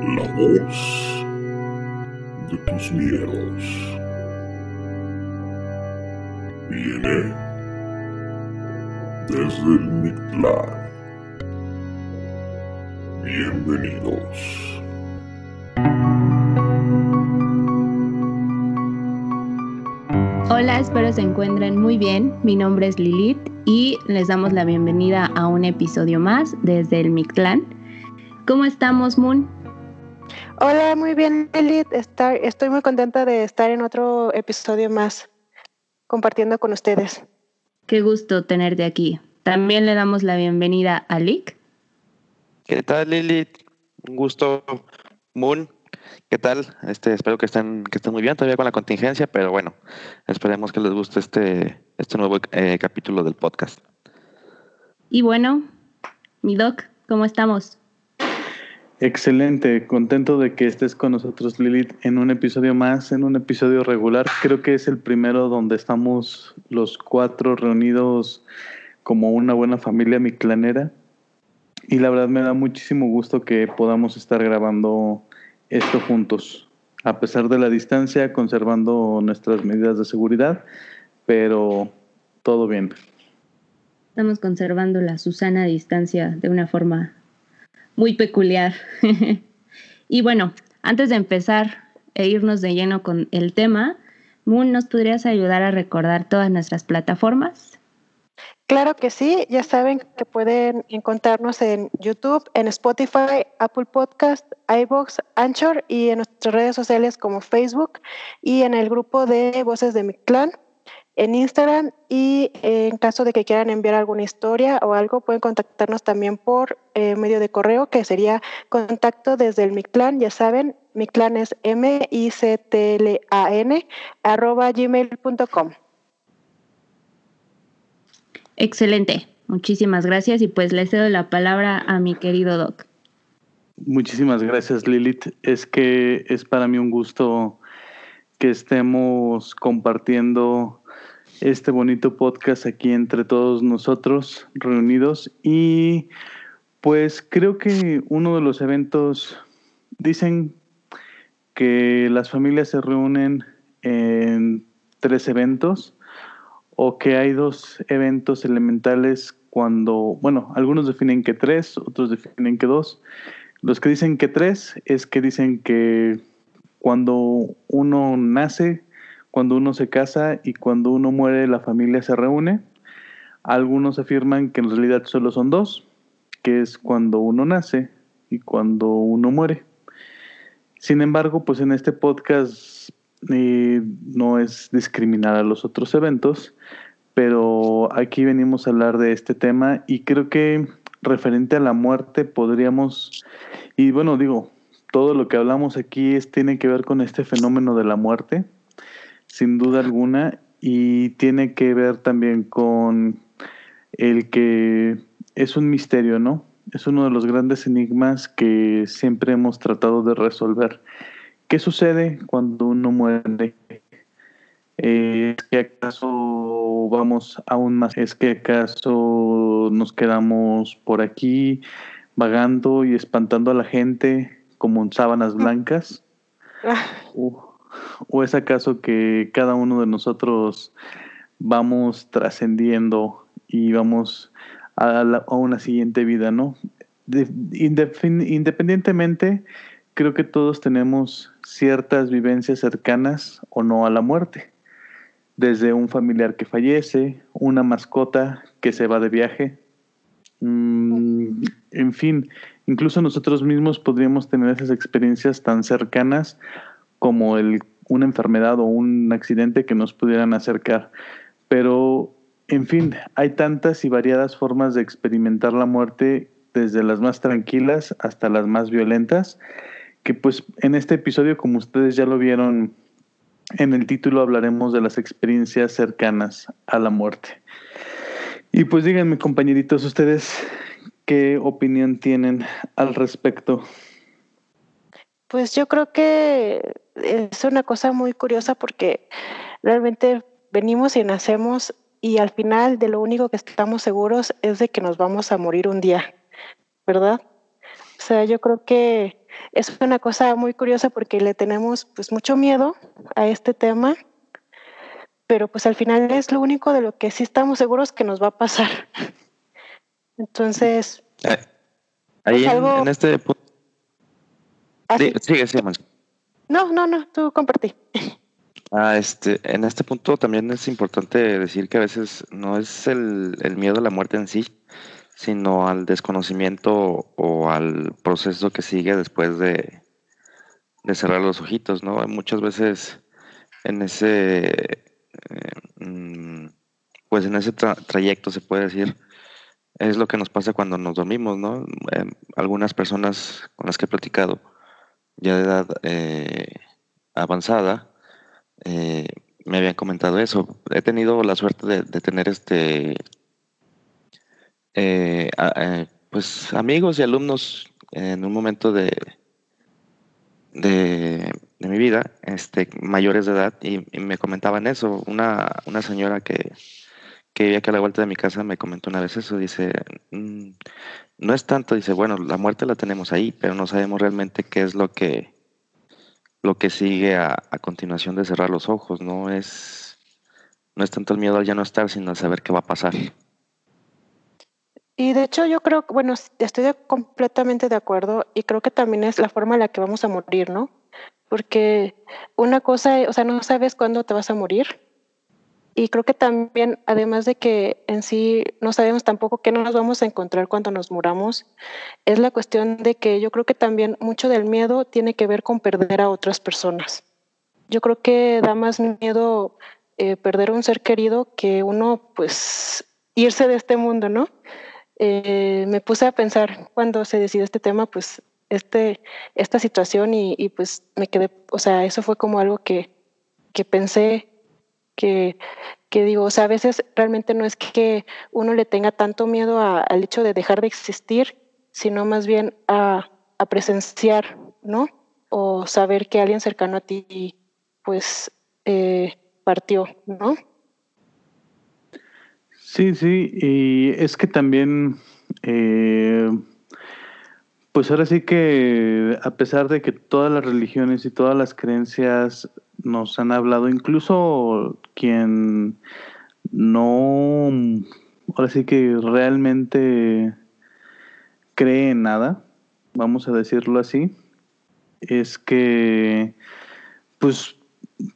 La voz de tus miedos viene desde el Mictlán. Bienvenidos. Hola, espero se encuentren muy bien. Mi nombre es Lilith y les damos la bienvenida a un episodio más desde el Mictlán. ¿Cómo estamos, Moon? Hola, muy bien, Lilith. estoy muy contenta de estar en otro episodio más compartiendo con ustedes. Qué gusto tenerte aquí. También le damos la bienvenida a Lick. ¿Qué tal, Lilith? Un gusto, Moon. ¿Qué tal? Este, espero que estén, que estén muy bien todavía con la contingencia, pero bueno, esperemos que les guste este, este nuevo eh, capítulo del podcast. Y bueno, mi doc, ¿cómo estamos? Excelente, contento de que estés con nosotros Lilith en un episodio más, en un episodio regular. Creo que es el primero donde estamos los cuatro reunidos como una buena familia miclanera. Y la verdad me da muchísimo gusto que podamos estar grabando esto juntos, a pesar de la distancia, conservando nuestras medidas de seguridad, pero todo bien. Estamos conservando la Susana distancia de una forma muy peculiar. y bueno, antes de empezar e irnos de lleno con el tema, Moon, ¿nos podrías ayudar a recordar todas nuestras plataformas? Claro que sí, ya saben que pueden encontrarnos en YouTube, en Spotify, Apple Podcast, iBox, Anchor y en nuestras redes sociales como Facebook y en el grupo de Voces de mi Clan en Instagram y en caso de que quieran enviar alguna historia o algo, pueden contactarnos también por eh, medio de correo, que sería contacto desde el Mictlan, ya saben, mi clan es m i c t l a n arroba gmail.com. Excelente, muchísimas gracias y pues le cedo la palabra a mi querido Doc. Muchísimas gracias Lilith, es que es para mí un gusto que estemos compartiendo este bonito podcast aquí entre todos nosotros reunidos y pues creo que uno de los eventos dicen que las familias se reúnen en tres eventos o que hay dos eventos elementales cuando, bueno, algunos definen que tres, otros definen que dos. Los que dicen que tres es que dicen que cuando uno nace cuando uno se casa y cuando uno muere la familia se reúne. Algunos afirman que en realidad solo son dos, que es cuando uno nace y cuando uno muere. Sin embargo, pues en este podcast eh, no es discriminar a los otros eventos, pero aquí venimos a hablar de este tema y creo que referente a la muerte podríamos, y bueno, digo, todo lo que hablamos aquí es, tiene que ver con este fenómeno de la muerte sin duda alguna, y tiene que ver también con el que es un misterio, ¿no? Es uno de los grandes enigmas que siempre hemos tratado de resolver. ¿Qué sucede cuando uno muere? ¿Es que acaso vamos aún más? ¿Es que acaso nos quedamos por aquí vagando y espantando a la gente como en sábanas blancas? Uh, ¿O es acaso que cada uno de nosotros vamos trascendiendo y vamos a, una siguiente vida, ¿no? independientemente, creo que todos tenemos ciertas vivencias cercanas o no a la muerte. Desde un familiar que fallece, una mascota que se va de viaje, mm, en fin, incluso nosotros mismos podríamos tener esas experiencias tan cercanas como el, una enfermedad o un accidente que nos pudieran acercar. Pero, en fin, hay tantas y variadas formas de experimentar la muerte, desde las más tranquilas hasta las más violentas, que pues en este episodio, como ustedes ya lo vieron en el título, hablaremos de las experiencias cercanas a la muerte. Y pues díganme, compañeritos, ustedes qué opinión tienen al respecto. Pues yo creo que es una cosa muy curiosa porque realmente venimos y nacemos y al final de lo único que estamos seguros es de que nos vamos a morir un día, ¿verdad? O sea, yo creo que es una cosa muy curiosa porque le tenemos pues mucho miedo a este tema, pero pues al final es lo único de lo que sí estamos seguros que nos va a pasar. Entonces... Ahí Pues en, algo- en este punto... así- Sigue, sigue. No, no, no, tú compartí. Ah, este, en este punto también es importante decir que a veces no es el, el miedo a la muerte en sí, sino al desconocimiento o al proceso que sigue después de, de cerrar los ojitos, ¿no? Muchas veces en ese, eh, mm, pues en ese tra- trayecto se puede decir, es lo que nos pasa cuando nos dormimos, ¿no? Eh, algunas personas con las que he platicado, ya de edad eh, avanzada, eh, me habían comentado eso. He tenido la suerte de, tener este, eh, pues amigos y alumnos en un momento de, de, de mi vida, este, mayores de edad, y, y me comentaban eso. Una, una señora que, que vivía aquí a la vuelta de mi casa me comentó una vez eso. Dice, "Mm, no es tanto, dice, bueno, la muerte la tenemos ahí, pero no sabemos realmente qué es lo que lo que sigue a, a continuación de cerrar los ojos, no es, no es tanto el miedo al ya no estar, sino al saber qué va a pasar. Y de hecho yo creo, bueno, estoy completamente de acuerdo y creo que también es la forma en la que vamos a morir, ¿no? Porque una cosa, o sea, no sabes cuándo te vas a morir. Y creo que también, además de que en sí no sabemos tampoco qué nos vamos a encontrar cuando nos muramos, es la cuestión de que yo creo que también mucho del miedo tiene que ver con perder a otras personas. Yo creo que da más miedo eh, perder a un ser querido que uno, pues, irse de este mundo, ¿no? Eh, me puse a pensar cuando se decidió este tema, pues, este, esta situación y, y, pues me quedé, o sea, eso fue como algo que, que pensé, que, digo, o sea, a veces realmente no es que uno le tenga tanto miedo al hecho de dejar de existir, sino más bien a, a presenciar, ¿no? O saber que alguien cercano a ti, pues, eh, partió, ¿no? Sí, sí, y es que también, eh, pues ahora sí que a pesar de que todas las religiones y todas las creencias nos han hablado, incluso quien no, ahora sí que realmente cree en nada, vamos a decirlo así, es que pues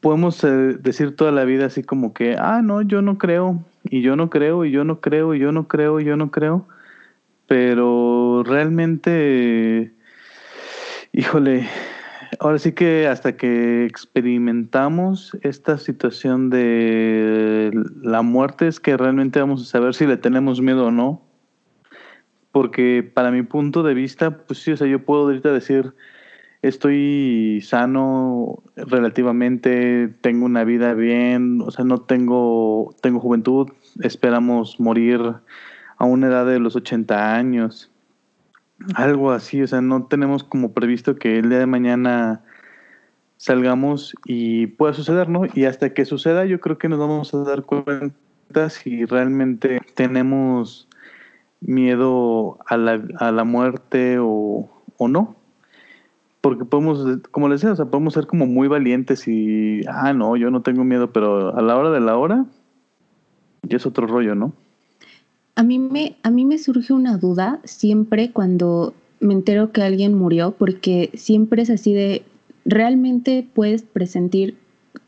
podemos eh, decir toda la vida así como que, ah, no, yo no creo, y yo no creo, y yo no creo, y yo no creo, y yo no creo, pero realmente, híjole, ahora sí que hasta que experimentamos esta situación de la muerte es que realmente vamos a saber si le tenemos miedo o no, porque para mi punto de vista, pues sí, o sea, yo puedo ahorita decir, estoy sano relativamente, tengo una vida bien, o sea, no tengo, tengo juventud, esperamos morir a una edad de los 80 años, algo así, o sea, no tenemos como previsto que el día de mañana salgamos y pueda suceder, ¿no? Y hasta que suceda yo creo que nos vamos a dar cuenta si realmente tenemos miedo a la, a la muerte o, o no porque podemos, como les decía, o sea, podemos ser como muy valientes y, ah, no, yo no tengo miedo, pero a la hora de la hora, ya es otro rollo, ¿no? A mí me, a mí me surge una duda siempre cuando me entero que alguien murió, porque siempre es así de, ¿realmente puedes presentir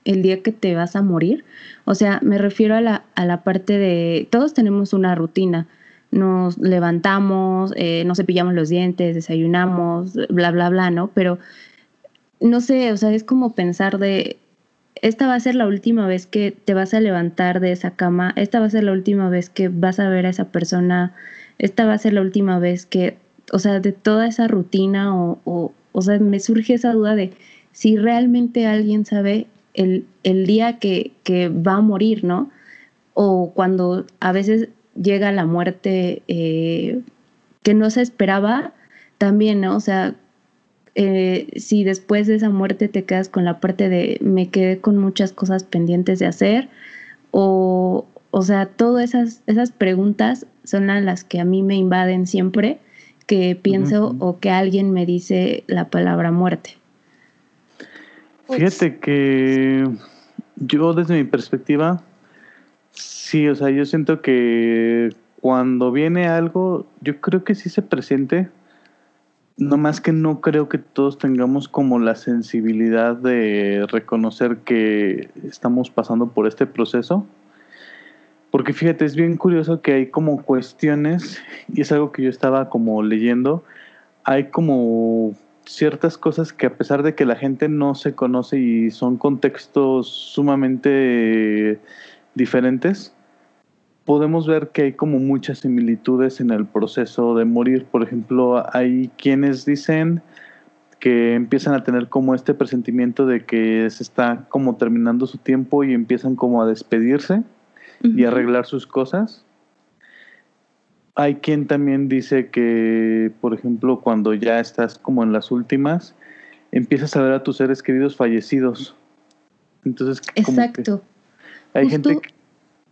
el día que te vas a morir? O sea, me refiero a la, a la parte de, todos tenemos una rutina, nos levantamos, eh, nos cepillamos los dientes, desayunamos, bla, bla, bla, ¿no? Pero no sé, o sea, es como pensar de, esta va a ser la última vez que te vas a levantar de esa cama, esta va a ser la última vez que vas a ver a esa persona, esta va a ser la última vez que, o sea, de toda esa rutina o, o, o sea, me surge esa duda de si realmente alguien sabe el, el día que, que va a morir, ¿no? O cuando a veces llega la muerte eh, que no se esperaba, también, ¿no? O sea, eh, si después de esa muerte te quedas con la parte de me quedé con muchas cosas pendientes de hacer, o, o sea, todas esas, esas preguntas son a las que a mí me invaden siempre que pienso o que alguien me dice la palabra muerte. Fíjate que yo desde mi perspectiva, sí, o sea, yo siento que cuando viene algo, yo creo que sí se presente, no más que no creo que todos tengamos como la sensibilidad de reconocer que estamos pasando por este proceso. Porque fíjate, es bien curioso que hay como cuestiones, y es algo que yo estaba como leyendo, hay como ciertas cosas que a pesar de que la gente no se conoce y son contextos sumamente diferentes, podemos ver que hay como muchas similitudes en el proceso de morir. Por ejemplo, hay quienes dicen que empiezan a tener como este presentimiento de que se está como terminando su tiempo y empiezan como a despedirse y arreglar sus cosas. Hay quien también dice que, por ejemplo, cuando ya estás como en las últimas, empiezas a ver a tus seres queridos fallecidos. Entonces, exacto. hay gente que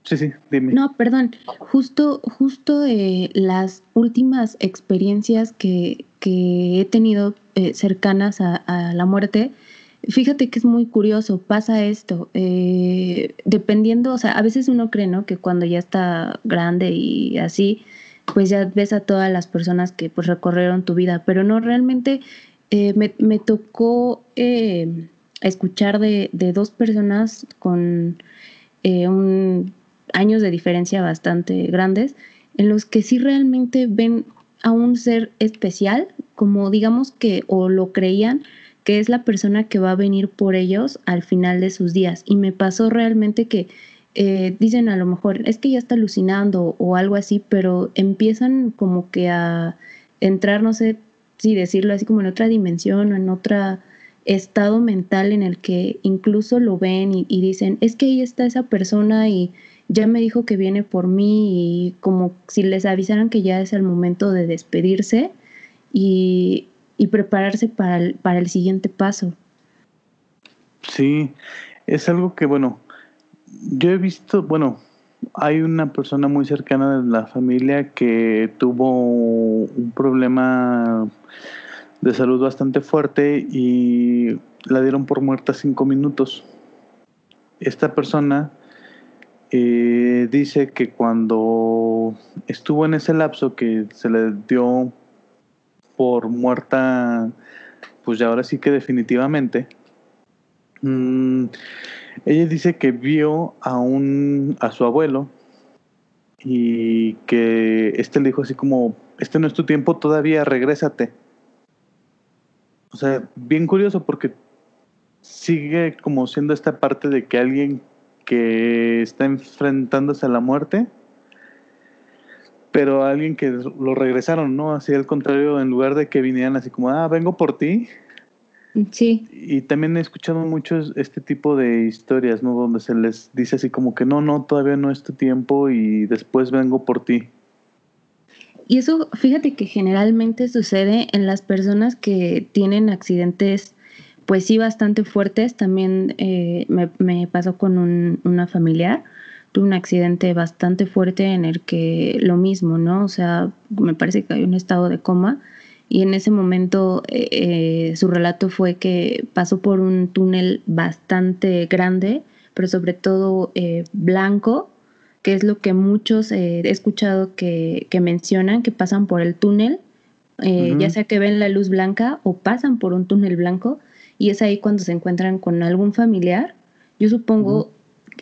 Sí, sí, dime. No, perdón. Justo, justo eh, las últimas experiencias que, que he tenido eh, cercanas a, la muerte, fíjate que es muy curioso, pasa esto, eh, dependiendo, o sea, a veces uno cree, ¿no? Que cuando ya está grande y así, pues ya ves a todas las personas que pues recorrieron tu vida, pero no, realmente me, me, tocó escuchar de, de, dos personas con un años de diferencia bastante grandes, en los que sí realmente ven a un ser especial, como digamos que o lo creían que es la persona que va a venir por ellos al final de sus días. Y me pasó realmente que eh, dicen a lo mejor, es que ya está alucinando o algo así, pero empiezan como que a entrar, no sé si decirlo así como en otra dimensión o en otro estado mental en el que incluso lo ven y, y dicen, es que ahí está esa persona y ya me dijo que viene por mí y como si les avisaran que ya es el momento de despedirse y, prepararse para el, para el siguiente paso. Sí, es algo que, bueno, yo he visto, bueno, hay una persona muy cercana de la familia que tuvo un problema de salud bastante fuerte y la dieron por muerta cinco minutos. Esta persona dice que cuando estuvo en ese lapso que se le dio por muerta, pues ya ahora sí que definitivamente, mm, ella dice que vio a un a su abuelo y que este le dijo así como, este no es tu tiempo todavía, regrésate. O sea, bien curioso porque sigue como siendo esta parte de que alguien que está enfrentándose a la muerte, pero alguien que lo regresaron, ¿no? Así al contrario, en lugar de que vinieran así como, ah, vengo por ti. Sí. Y también he escuchado mucho este tipo de historias, ¿no? Donde se les dice así como que no, no, todavía no es tu tiempo y después vengo por ti. Y eso, fíjate que generalmente sucede en las personas que tienen accidentes pues sí bastante fuertes. También eh, me, pasó con un, una familiar. Tuve un accidente bastante fuerte en el que lo mismo, ¿no? O sea, me parece que hay un estado de coma y en ese momento eh, eh, su relato fue que pasó por un túnel bastante grande, pero sobre todo blanco, que es lo que muchos he escuchado que, que, mencionan, que pasan por el túnel, ya sea que ven la luz blanca o pasan por un túnel blanco y es ahí cuando se encuentran con algún familiar. Yo supongo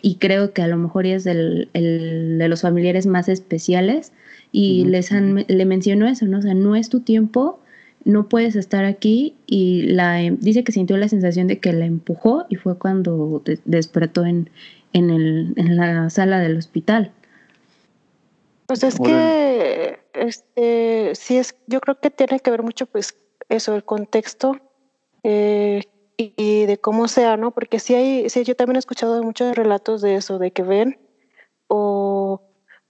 y creo que a lo mejor es el, de los familiares más especiales y les han, le mencionó eso, ¿no? O sea, no es tu tiempo, no puedes estar aquí y la dice que sintió la sensación de que la empujó y fue cuando despertó en, en, el, en la sala del hospital. Pues es que este sí es, yo creo que tiene que ver mucho pues eso, el contexto eh, y, de cómo sea, ¿no? Porque sí hay, sí, yo también he escuchado muchos relatos de eso, de que ven o,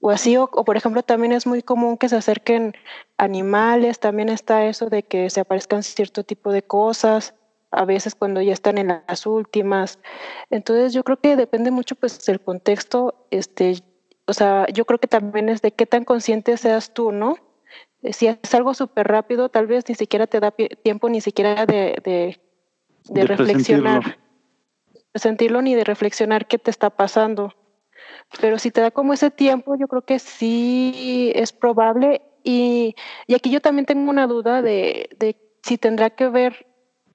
o así, o, por ejemplo también es muy común que se acerquen animales, también está eso de que se aparezcan cierto tipo de cosas, a veces cuando ya están en las últimas. Entonces yo creo que depende mucho pues del contexto, este, o sea, yo creo que también es de qué tan consciente seas tú, ¿no? Si es algo súper rápido, tal vez ni siquiera te da tiempo ni siquiera de, de, de, reflexionar, sentirlo ni de reflexionar qué te está pasando. Pero si te da como ese tiempo, yo creo que sí es probable. Y, y aquí yo también tengo una duda de, de si tendrá que ver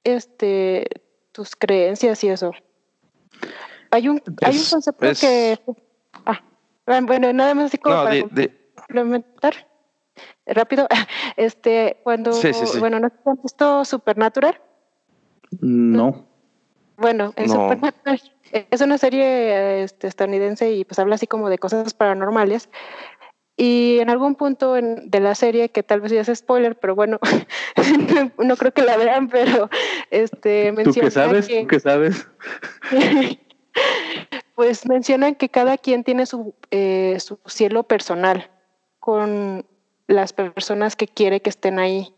este tus creencias y eso. Hay un, hay un concepto que... Ah, bueno, nada más así como para complementar rápido, este, cuando, bueno, ¿no has visto Supernatural? No. Bueno, en Supernatural es una serie este, estadounidense y pues habla así como de cosas paranormales. Y en algún punto de la serie, que tal vez ya es spoiler, pero bueno, no creo que la vean, pero este menciona ¿Tú qué sabes? ¿Tú qué sabes? pues mencionan que cada quien tiene su, eh, su cielo personal con las personas que quiere que estén ahí.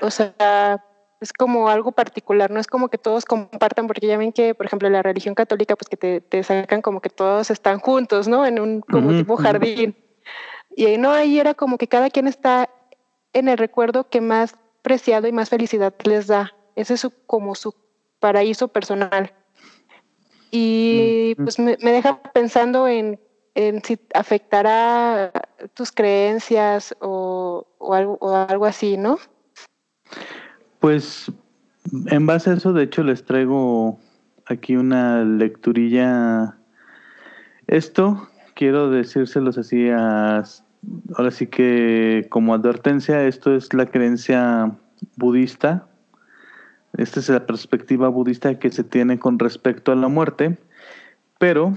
O sea, es como algo particular, no es como que todos compartan, porque ya ven que, por ejemplo, la religión católica, pues que te, te sacan como que todos están juntos, ¿no? En un como tipo jardín. Y ahí no, ahí era como que cada quien está en el recuerdo que más preciado y más felicidad les da. Ese es su, como su paraíso personal. Y pues me deja pensando en en si afectará tus creencias o, algo, o algo así, ¿no? Pues en base a eso, de hecho, les traigo aquí una lecturilla. Esto quiero decírselos así a, ahora sí que como advertencia, esto es la creencia budista. Esta es la perspectiva budista que se tiene con respecto a la muerte, pero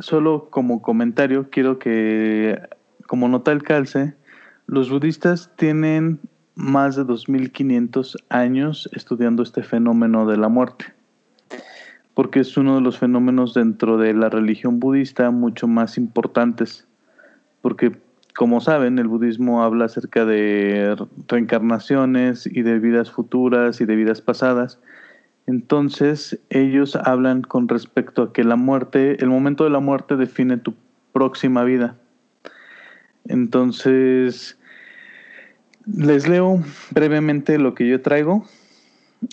solo como comentario, quiero que, como nota el calce, los budistas tienen más de 2500 años estudiando este fenómeno de la muerte, porque es uno de los fenómenos dentro de la religión budista mucho más importantes, porque como saben, el budismo habla acerca de reencarnaciones y de vidas futuras y de vidas pasadas, entonces ellos hablan con respecto a que la muerte, el momento de la muerte define tu próxima vida. Entonces, les leo brevemente lo que yo traigo.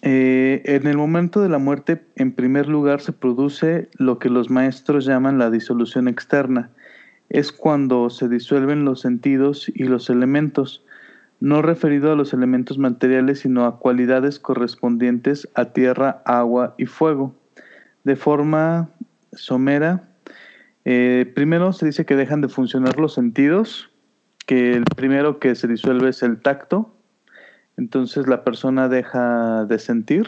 Eh, en el momento de la muerte, en primer lugar, se produce lo que los maestros llaman la disolución externa. Es cuando se disuelven los sentidos y los elementos no referido a los elementos materiales, sino a cualidades correspondientes a tierra, agua y fuego. De forma somera, eh, primero se dice que dejan de funcionar los sentidos, que el primero que se disuelve es el tacto, entonces la persona deja de sentir,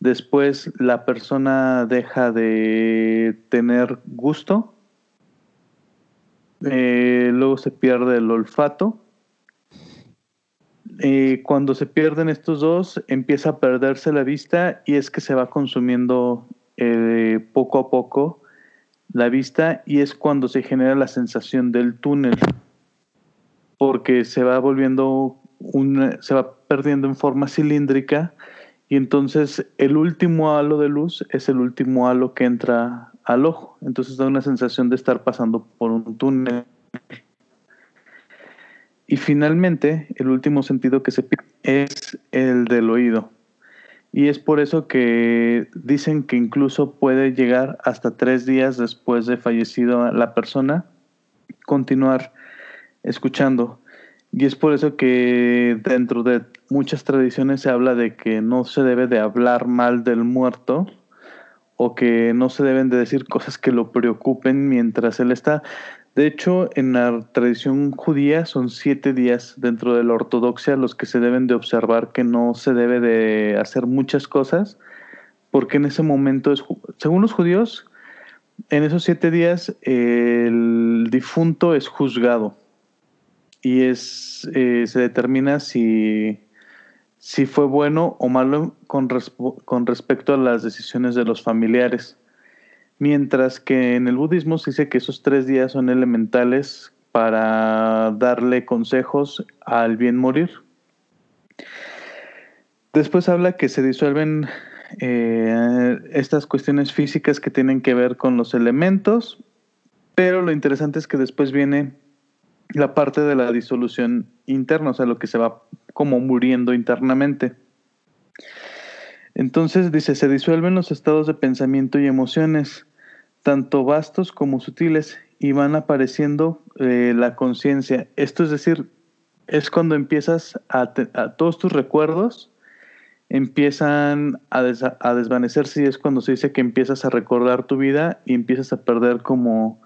después la persona deja de tener gusto, eh, luego se pierde el olfato, eh, cuando se pierden estos dos, empieza a perderse la vista y es que se va consumiendo eh, poco a poco la vista y es cuando se genera la sensación del túnel, porque se va volviendo se va perdiendo en forma cilíndrica y entonces el último halo de luz es el último halo que entra al ojo, entonces da una sensación de estar pasando por un túnel. Y finalmente, el último sentido que se pierde es el del oído. Y es por eso que dicen que incluso puede llegar hasta tres días después de fallecido la persona, continuar escuchando. Y es por eso que dentro de muchas tradiciones se habla de que no se debe de hablar mal del muerto o que no se deben de decir cosas que lo preocupen mientras él está. De hecho, en la tradición judía son siete días dentro de la ortodoxia los que se deben de observar que no se debe de hacer muchas cosas, porque en ese momento, es, según los judíos, en esos siete días el difunto es juzgado y es, eh, se determina si, si fue bueno o malo con, con respecto a las decisiones de los familiares. Mientras que en el budismo se dice que esos tres días son elementales para darle consejos al bien morir. Después habla que se disuelven eh, estas cuestiones físicas que tienen que ver con los elementos, pero lo interesante es que después viene la parte de la disolución interna, o sea, lo que se va como muriendo internamente. Entonces dice, se disuelven los estados de pensamiento y emociones, tanto vastos como sutiles, y van apareciendo eh, la conciencia. Esto es decir, es cuando empiezas a, todos tus recuerdos empiezan a, a, desvanecerse y es cuando se dice que empiezas a recordar tu vida y empiezas a perder como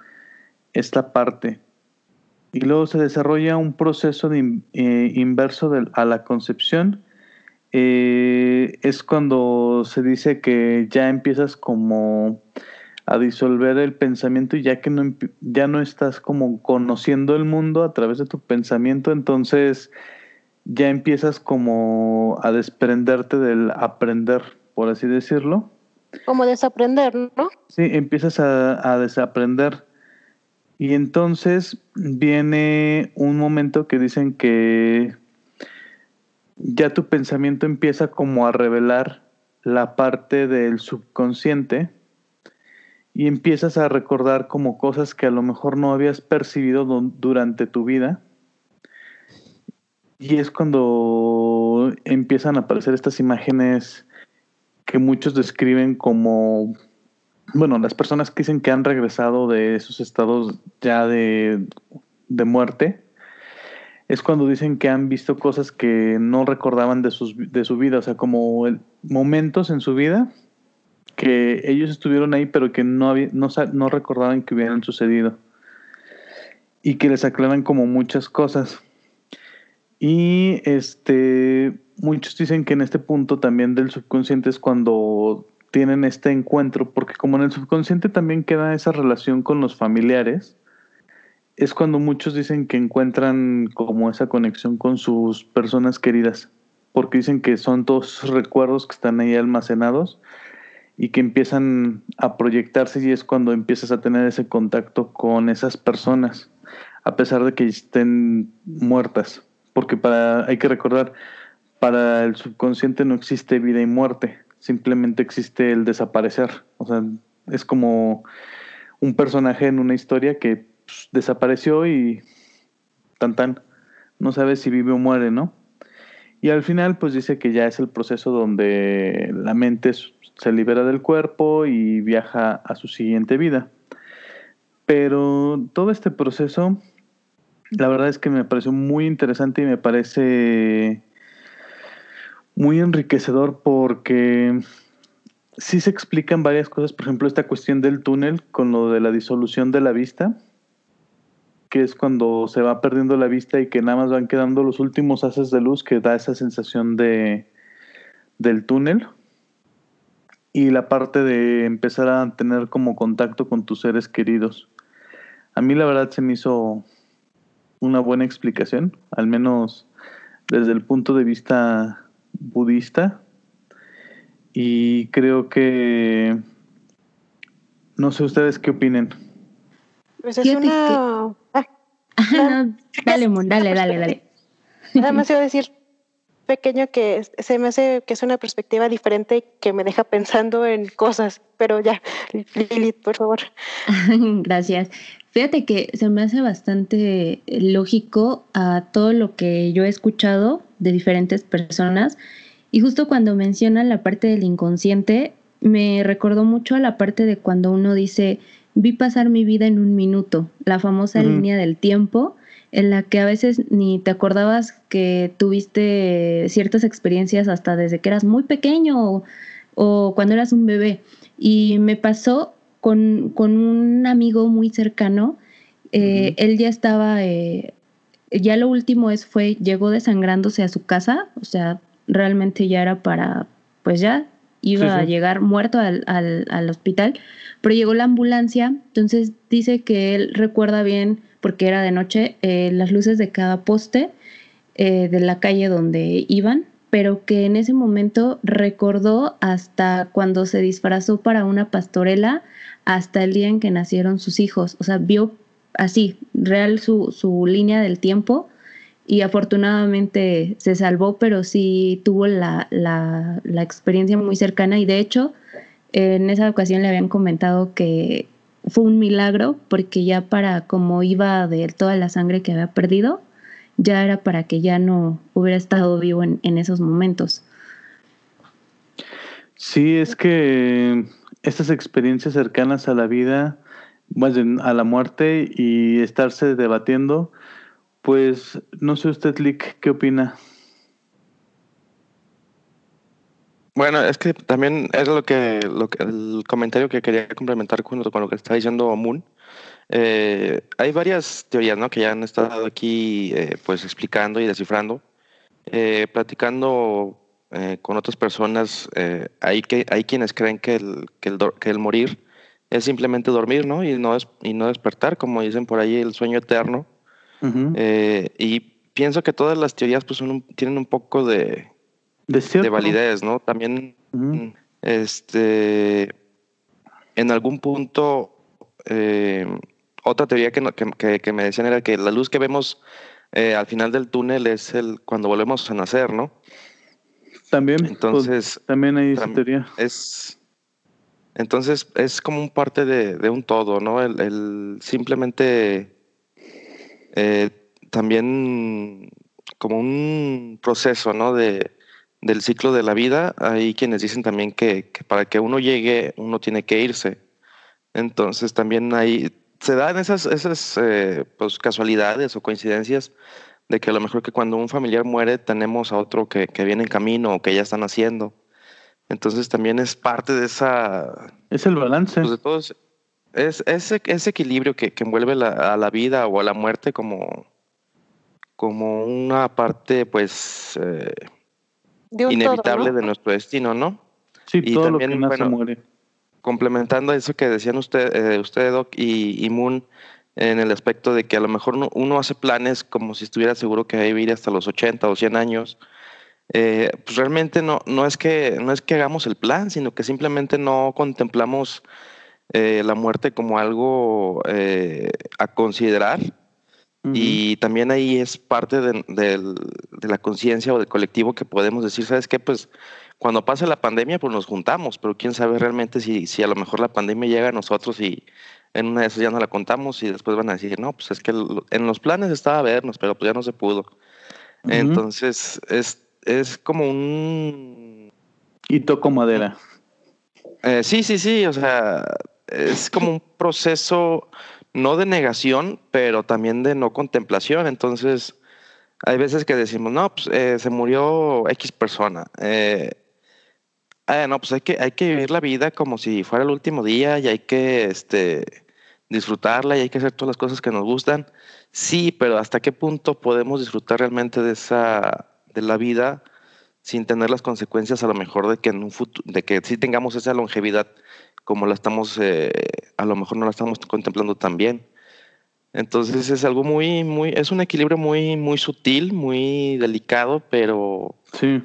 esta parte. Y luego se desarrolla un proceso de, eh, inverso a la concepción. Eh, es cuando se dice que ya empiezas como a disolver el pensamiento y ya que no, ya no estás como conociendo el mundo a través de tu pensamiento, entonces ya empiezas como a desprenderte del aprender, por así decirlo. Como desaprender, ¿no? Sí, empiezas a, a desaprender. Y entonces viene un momento que dicen que ya tu pensamiento empieza como a revelar la parte del subconsciente y empiezas a recordar como cosas que a lo mejor no habías percibido durante tu vida. Y es cuando empiezan a aparecer estas imágenes que muchos describen como, bueno, las personas que dicen que han regresado de esos estados ya de, de muerte, es cuando dicen que han visto cosas que no recordaban de, sus, de su vida, o sea, como momentos en su vida que ellos estuvieron ahí pero que no, había, no, no recordaban que hubieran sucedido y que les aclaran como muchas cosas. Y este, muchos dicen que en este punto también del subconsciente es cuando tienen este encuentro, porque como en el subconsciente también queda esa relación con los familiares, es cuando muchos dicen que encuentran como esa conexión con sus personas queridas, porque dicen que son todos recuerdos que están ahí almacenados y que empiezan a proyectarse y es cuando empiezas a tener ese contacto con esas personas, a pesar de que estén muertas porque para, hay que recordar, para el subconsciente no existe vida y muerte, simplemente existe el desaparecer. O sea, es como un personaje en una historia que pues, desapareció y tan tan, no sabe si vive o muere, ¿no? Y al final, pues dice que ya es el proceso donde la mente se libera del cuerpo y viaja a su siguiente vida. Pero todo este proceso la verdad es que me pareció muy interesante y me parece muy enriquecedor porque sí se explican varias cosas, por ejemplo, esta cuestión del túnel con lo de la disolución de la vista, que es cuando se va perdiendo la vista y que nada más van quedando los últimos haces de luz que da esa sensación de del túnel. Y la parte de empezar a tener como contacto con tus seres queridos. A mí la verdad se me hizo una buena explicación, al menos desde el punto de vista budista. Y creo que no sé ustedes qué opinen. Pues es una. Ah, dale, dale, dale, dale. Nada más iba a decir pequeño que se me hace que es una perspectiva diferente que me deja pensando en cosas, pero ya, Lilith, por favor. Gracias. Fíjate que se me hace bastante lógico a todo lo que yo he escuchado de diferentes personas y justo cuando mencionan la parte del inconsciente, me recordó mucho a la parte de cuando uno dice, vi pasar mi vida en un minuto, la famosa línea del tiempo en la que a veces ni te acordabas que tuviste ciertas experiencias hasta desde que eras muy pequeño o, cuando eras un bebé. Y me pasó con, un amigo muy cercano, eh, él ya estaba, eh, ya lo último es fue, llegó desangrándose a su casa, o sea, realmente ya era para, pues ya iba a llegar muerto al, al, hospital, pero llegó la ambulancia, entonces dice que él recuerda bien, porque era de noche, eh, las luces de cada poste de la calle donde iban, pero que en ese momento recordó hasta cuando se disfrazó para una pastorela, hasta el día en que nacieron sus hijos. O sea, vio así, real su, su línea del tiempo y afortunadamente se salvó, pero sí tuvo la, la, la, experiencia muy cercana y de hecho en esa ocasión le habían comentado que fue un milagro porque ya para como iba de toda la sangre que había perdido, ya era para que ya no hubiera estado vivo en, esos momentos. Sí, es que estas experiencias cercanas a la vida, más bien a la muerte y estarse debatiendo, pues no sé usted, Lick, ¿qué opina? Bueno, es que también es lo que, lo que el comentario que quería complementar con, con lo que está diciendo Moon. Eh, hay varias teorías ¿no? que ya han estado aquí eh, pues explicando y descifrando. Eh, platicando eh, con otras personas, eh, hay, que, hay quienes creen que el, que, el, que el morir es simplemente dormir ¿no? Y, no es, y no despertar, como dicen por ahí, el sueño eterno. Uh -huh. y pienso que todas las teorías pues, un, tienen un poco de, de, de, validez, ¿no? También, uh -huh. este, en algún punto, eh, otra teoría que, que, que, me decían era que la luz que vemos eh, al final del túnel es el cuando volvemos a nacer, ¿no? También, pues, entonces, pues, también hay esa teoría. Es, entonces, es como un parte de, de un todo, ¿no? El, el simplemente eh, también como un proceso, ¿no? De, del ciclo de la vida, hay quienes dicen también que, que, para que uno llegue, uno tiene que irse. Entonces también hay, se dan esas, esas eh, pues, casualidades o coincidencias de que a lo mejor que cuando un familiar muere tenemos a otro que, que viene en camino o que ya están haciendo. Entonces también es parte de esa... Es el balance. Pues de todos, es ese, ese equilibrio que, que envuelve la, a la vida o a la muerte como, como una parte pues eh, de inevitable todo, ¿no? de nuestro destino, ¿no? Sí, y todo también, lo que bueno, muere. complementando eso que decían usted, eh, usted Doc y, y, Moon, en el aspecto de que a lo mejor uno, uno, hace planes como si estuviera seguro que va a vivir hasta los 80 o 100 años, eh, pues realmente no, no, es que, no es que hagamos el plan, sino que simplemente no contemplamos eh, la muerte como algo eh, a considerar. Uh -huh. Y también ahí es parte de, de, de la conciencia o del colectivo que podemos decir, ¿sabes qué? Pues cuando pase la pandemia, pues nos juntamos, pero quién sabe realmente si, si a lo mejor la pandemia llega a nosotros y en una de esas ya no la contamos y después van a decir, no, pues es que en los planes estaba vernos, pero pues ya no se pudo. Uh -huh. Entonces, es, es como un... Y toco madera. Eh, sí, sí, sí, o sea, es como un proceso no de negación, pero también de no contemplación. Entonces, hay veces que decimos, no, pues eh, se murió X persona. Eh, eh, no, pues hay que, hay que vivir la vida como si fuera el último día y hay que este, disfrutarla y hay que hacer todas las cosas que nos gustan. Sí, pero ¿hasta qué punto podemos disfrutar realmente de esa, de la vida sin tener las consecuencias a lo mejor de que en un futuro, de que sí tengamos esa longevidad como la estamos, eh, a lo mejor no la estamos contemplando tan bien. Entonces es algo muy, muy, es un equilibrio muy, muy sutil, muy delicado, pero sí.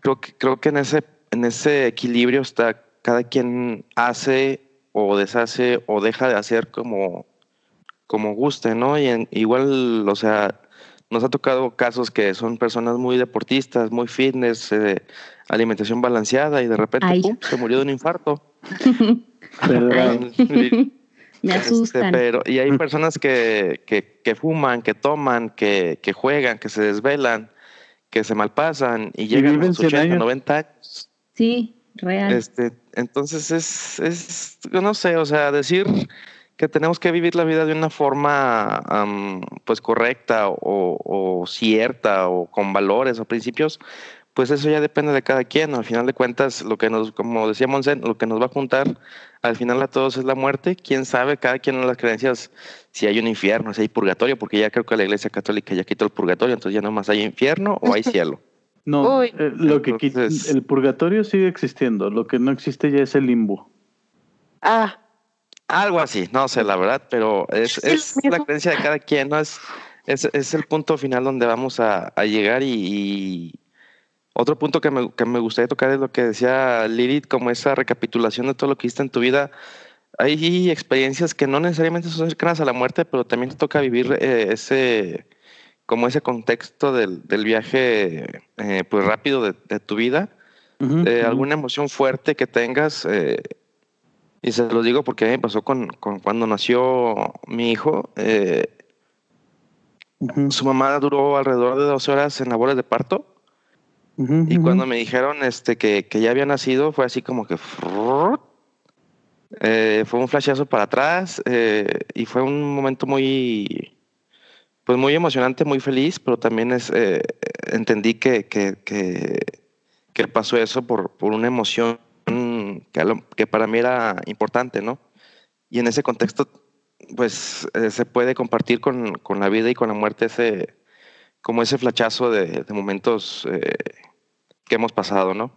creo que, creo que en ese, en ese equilibrio está cada quien hace o deshace o deja de hacer como, como guste, ¿no? Y en, igual, o sea, nos ha tocado casos que son personas muy deportistas, muy fitness, eh, alimentación balanceada y de repente ¡pum! se murió de un infarto. Me asustan. Este, pero, y hay personas que, que, que fuman, que toman, que, que, juegan, que se desvelan, que se malpasan y, y llegan a los 80, años. 90 años. Sí, real. Este, entonces es, es, no sé, o sea, decir que tenemos que vivir la vida de una forma um, pues correcta o, o, cierta o con valores o principios, pues eso ya depende de cada quien. Al final de cuentas, lo que nos, como decía Monsen, lo que nos va a juntar al final a todos es la muerte. Quién sabe, cada quien en las creencias, si hay un infierno, si hay purgatorio, porque ya creo que la Iglesia Católica ya quitó el purgatorio, entonces ya nomás hay infierno o hay cielo. No, eh, lo que entonces, el purgatorio sigue existiendo, lo que no existe ya es el limbo. Ah. Algo así, no sé la verdad, pero es, es la creencia de cada quien, ¿no? Es, es, es el punto final donde vamos a, a llegar y, y, otro punto que me, que me, gustaría tocar es lo que decía Lilith, como esa recapitulación de todo lo que hiciste en tu vida. Hay experiencias que no necesariamente son cercanas a la muerte, pero también te toca vivir eh, ese, como ese contexto del, del viaje eh, pues rápido de, de, tu vida. Uh -huh, eh, uh -huh. Alguna emoción fuerte que tengas Y se los digo porque me pasó con, con cuando nació mi hijo. eh, Ujú, su mamá duró alrededor de 12 horas en labores de parto. Ujú, Y cuando me dijeron este, que, que ya había nacido, fue así como que. Eh, fue un flashazo para atrás eh, y fue un momento muy. Pues muy emocionante, muy feliz, pero también es, eh, entendí que, que, que, que pasó eso por, por una emoción que, que para mí era importante, ¿no? Y en ese contexto, pues eh, se puede compartir con, con la vida y con la muerte ese, como ese flachazo de, de momentos eh, que hemos pasado, ¿no?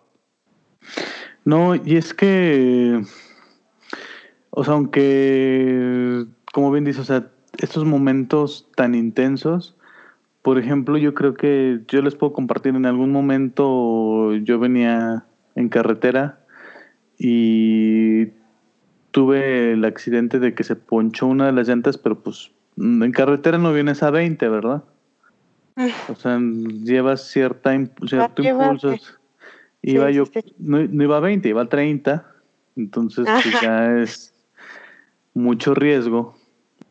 No, y es que, o sea, aunque, como bien dices, o sea, estos momentos tan intensos, por ejemplo, yo creo que yo les puedo compartir en algún momento, yo venía en carretera y tuve el accidente de que se ponchó una de las llantas, pero pues en carretera no vienes a 20, ¿verdad? O sea, llevas cierta imp- cierto lleva impulso. Iba Sí, yo, sí, sí. No, no iba a 20, iba a 30. Entonces, pues ya es mucho riesgo.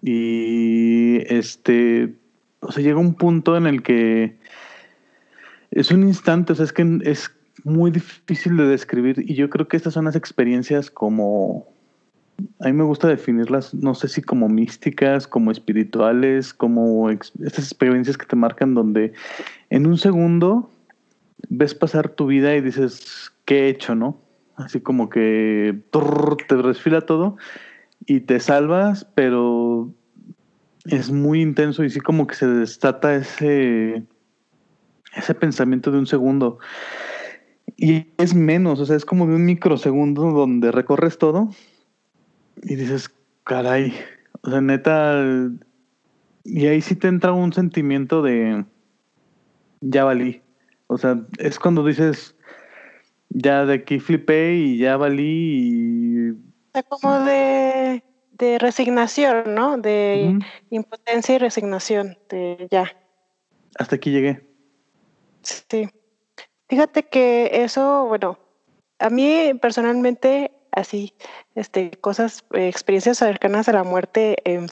Y este, o sea, llega un punto en el que es un instante, o sea, es que es muy difícil de describir. Y yo creo que estas son las experiencias como, a mí me gusta definirlas, no sé si como místicas, como espirituales, como estas experiencias que te marcan donde en un segundo ves pasar tu vida y dices, ¿qué he hecho, no? Así como que te resfila todo y te salvas, pero es muy intenso y sí como que se desata ese, ese pensamiento de un segundo. Y es menos, o sea, es como de un microsegundo donde recorres todo y dices, caray, o sea, neta, y ahí sí te entra un sentimiento de, ya valí. O sea, es cuando dices, ya de aquí flipé y ya valí y... O sea, como de, de resignación, ¿no? De impotencia y resignación, de ya. hasta aquí llegué. Sí. Fíjate que eso, bueno, a mí personalmente, así, este, cosas, eh, experiencias cercanas a la muerte, em,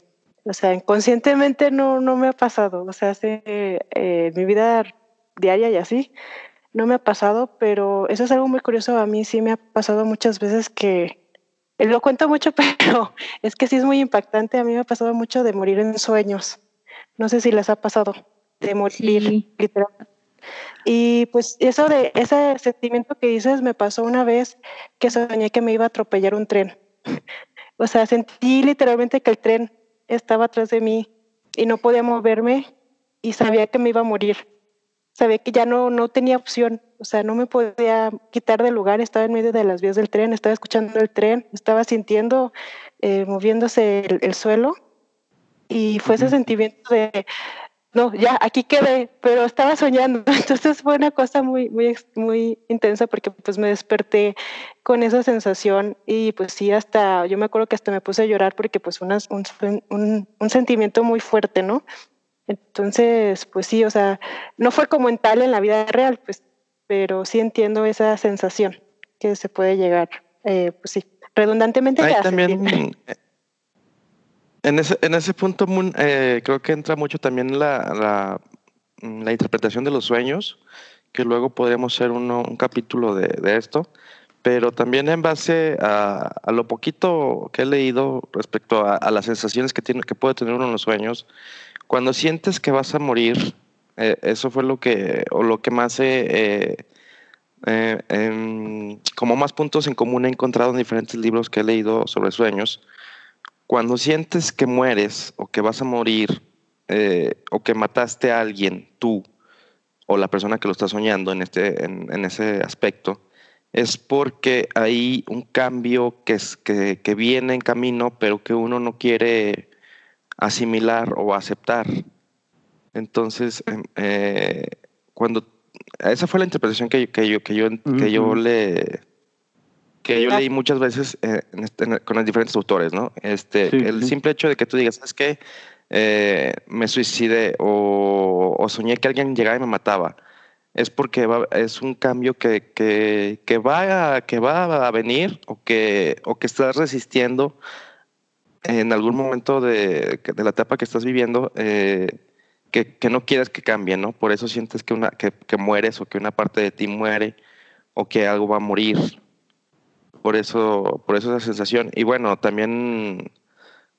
o sea, inconscientemente no, no me ha pasado. O sea, hace, eh, mi vida diaria y así, no me ha pasado, pero eso es algo muy curioso. A mí sí me ha pasado muchas veces que, eh, lo cuento mucho, pero es que sí es muy impactante. A mí me ha pasado mucho de morir en sueños. No sé si les ha pasado de morir Sí. literal. Y pues eso de ese sentimiento que dices me pasó una vez que soñé que me iba a atropellar un tren. O sea, sentí literalmente que el tren estaba atrás de mí y no podía moverme y sabía que me iba a morir. Sabía que ya no, no tenía opción, o sea, no me podía quitar del lugar, estaba en medio de las vías del tren, estaba escuchando el tren, estaba sintiendo, eh, moviéndose el, el suelo y fue ese sentimiento de, no, ya, aquí quedé, pero estaba soñando. Entonces fue una cosa muy, muy, muy intensa porque pues me desperté con esa sensación y pues sí, hasta, yo me acuerdo que hasta me puse a llorar porque pues unas- un, un, un sentimiento muy fuerte, ¿no? Entonces, pues sí, o sea, no fue como en tal en la vida real, pues, pero sí entiendo esa sensación que se puede llegar, eh, pues sí, redundantemente a también, en ese, en ese punto, eh, creo que entra mucho también la, la, mm, la interpretación de los sueños, que luego podríamos hacer uno, un capítulo de, de esto, pero también en base a, a lo poquito que he leído respecto a, a las sensaciones que, tiene, que puede tener uno en los sueños, cuando sientes que vas a morir, eh, eso fue lo que, o lo que más he, eh, eh, em, como más puntos en común he encontrado en diferentes libros que he leído sobre sueños. Cuando sientes que mueres o que vas a morir eh, o que mataste a alguien, tú o la persona que lo está soñando en, este, en, en ese aspecto, es porque hay un cambio que, es, que, que viene en camino, pero que uno no quiere asimilar o aceptar. Entonces, em, eh, cuando esa fue la interpretación que, que yo, que yo, que yo le que yo Ah. leí muchas veces eh, en este- en- con los diferentes autores, ¿no? Este, Sí, el sí. simple hecho de que tú digas, ¿sabes qué? Eh, me suicidé o, o soñé que alguien llegaba y me mataba. es porque va- es un cambio que, que, que va, a, que va a venir o que, o que estás resistiendo en algún momento de, de la etapa que estás viviendo eh, que, que no quieres que cambie, ¿no? Por eso sientes que, una, que, que mueres o que una parte de ti muere o que algo va a morir. Por eso, por eso esa sensación. Y bueno, también,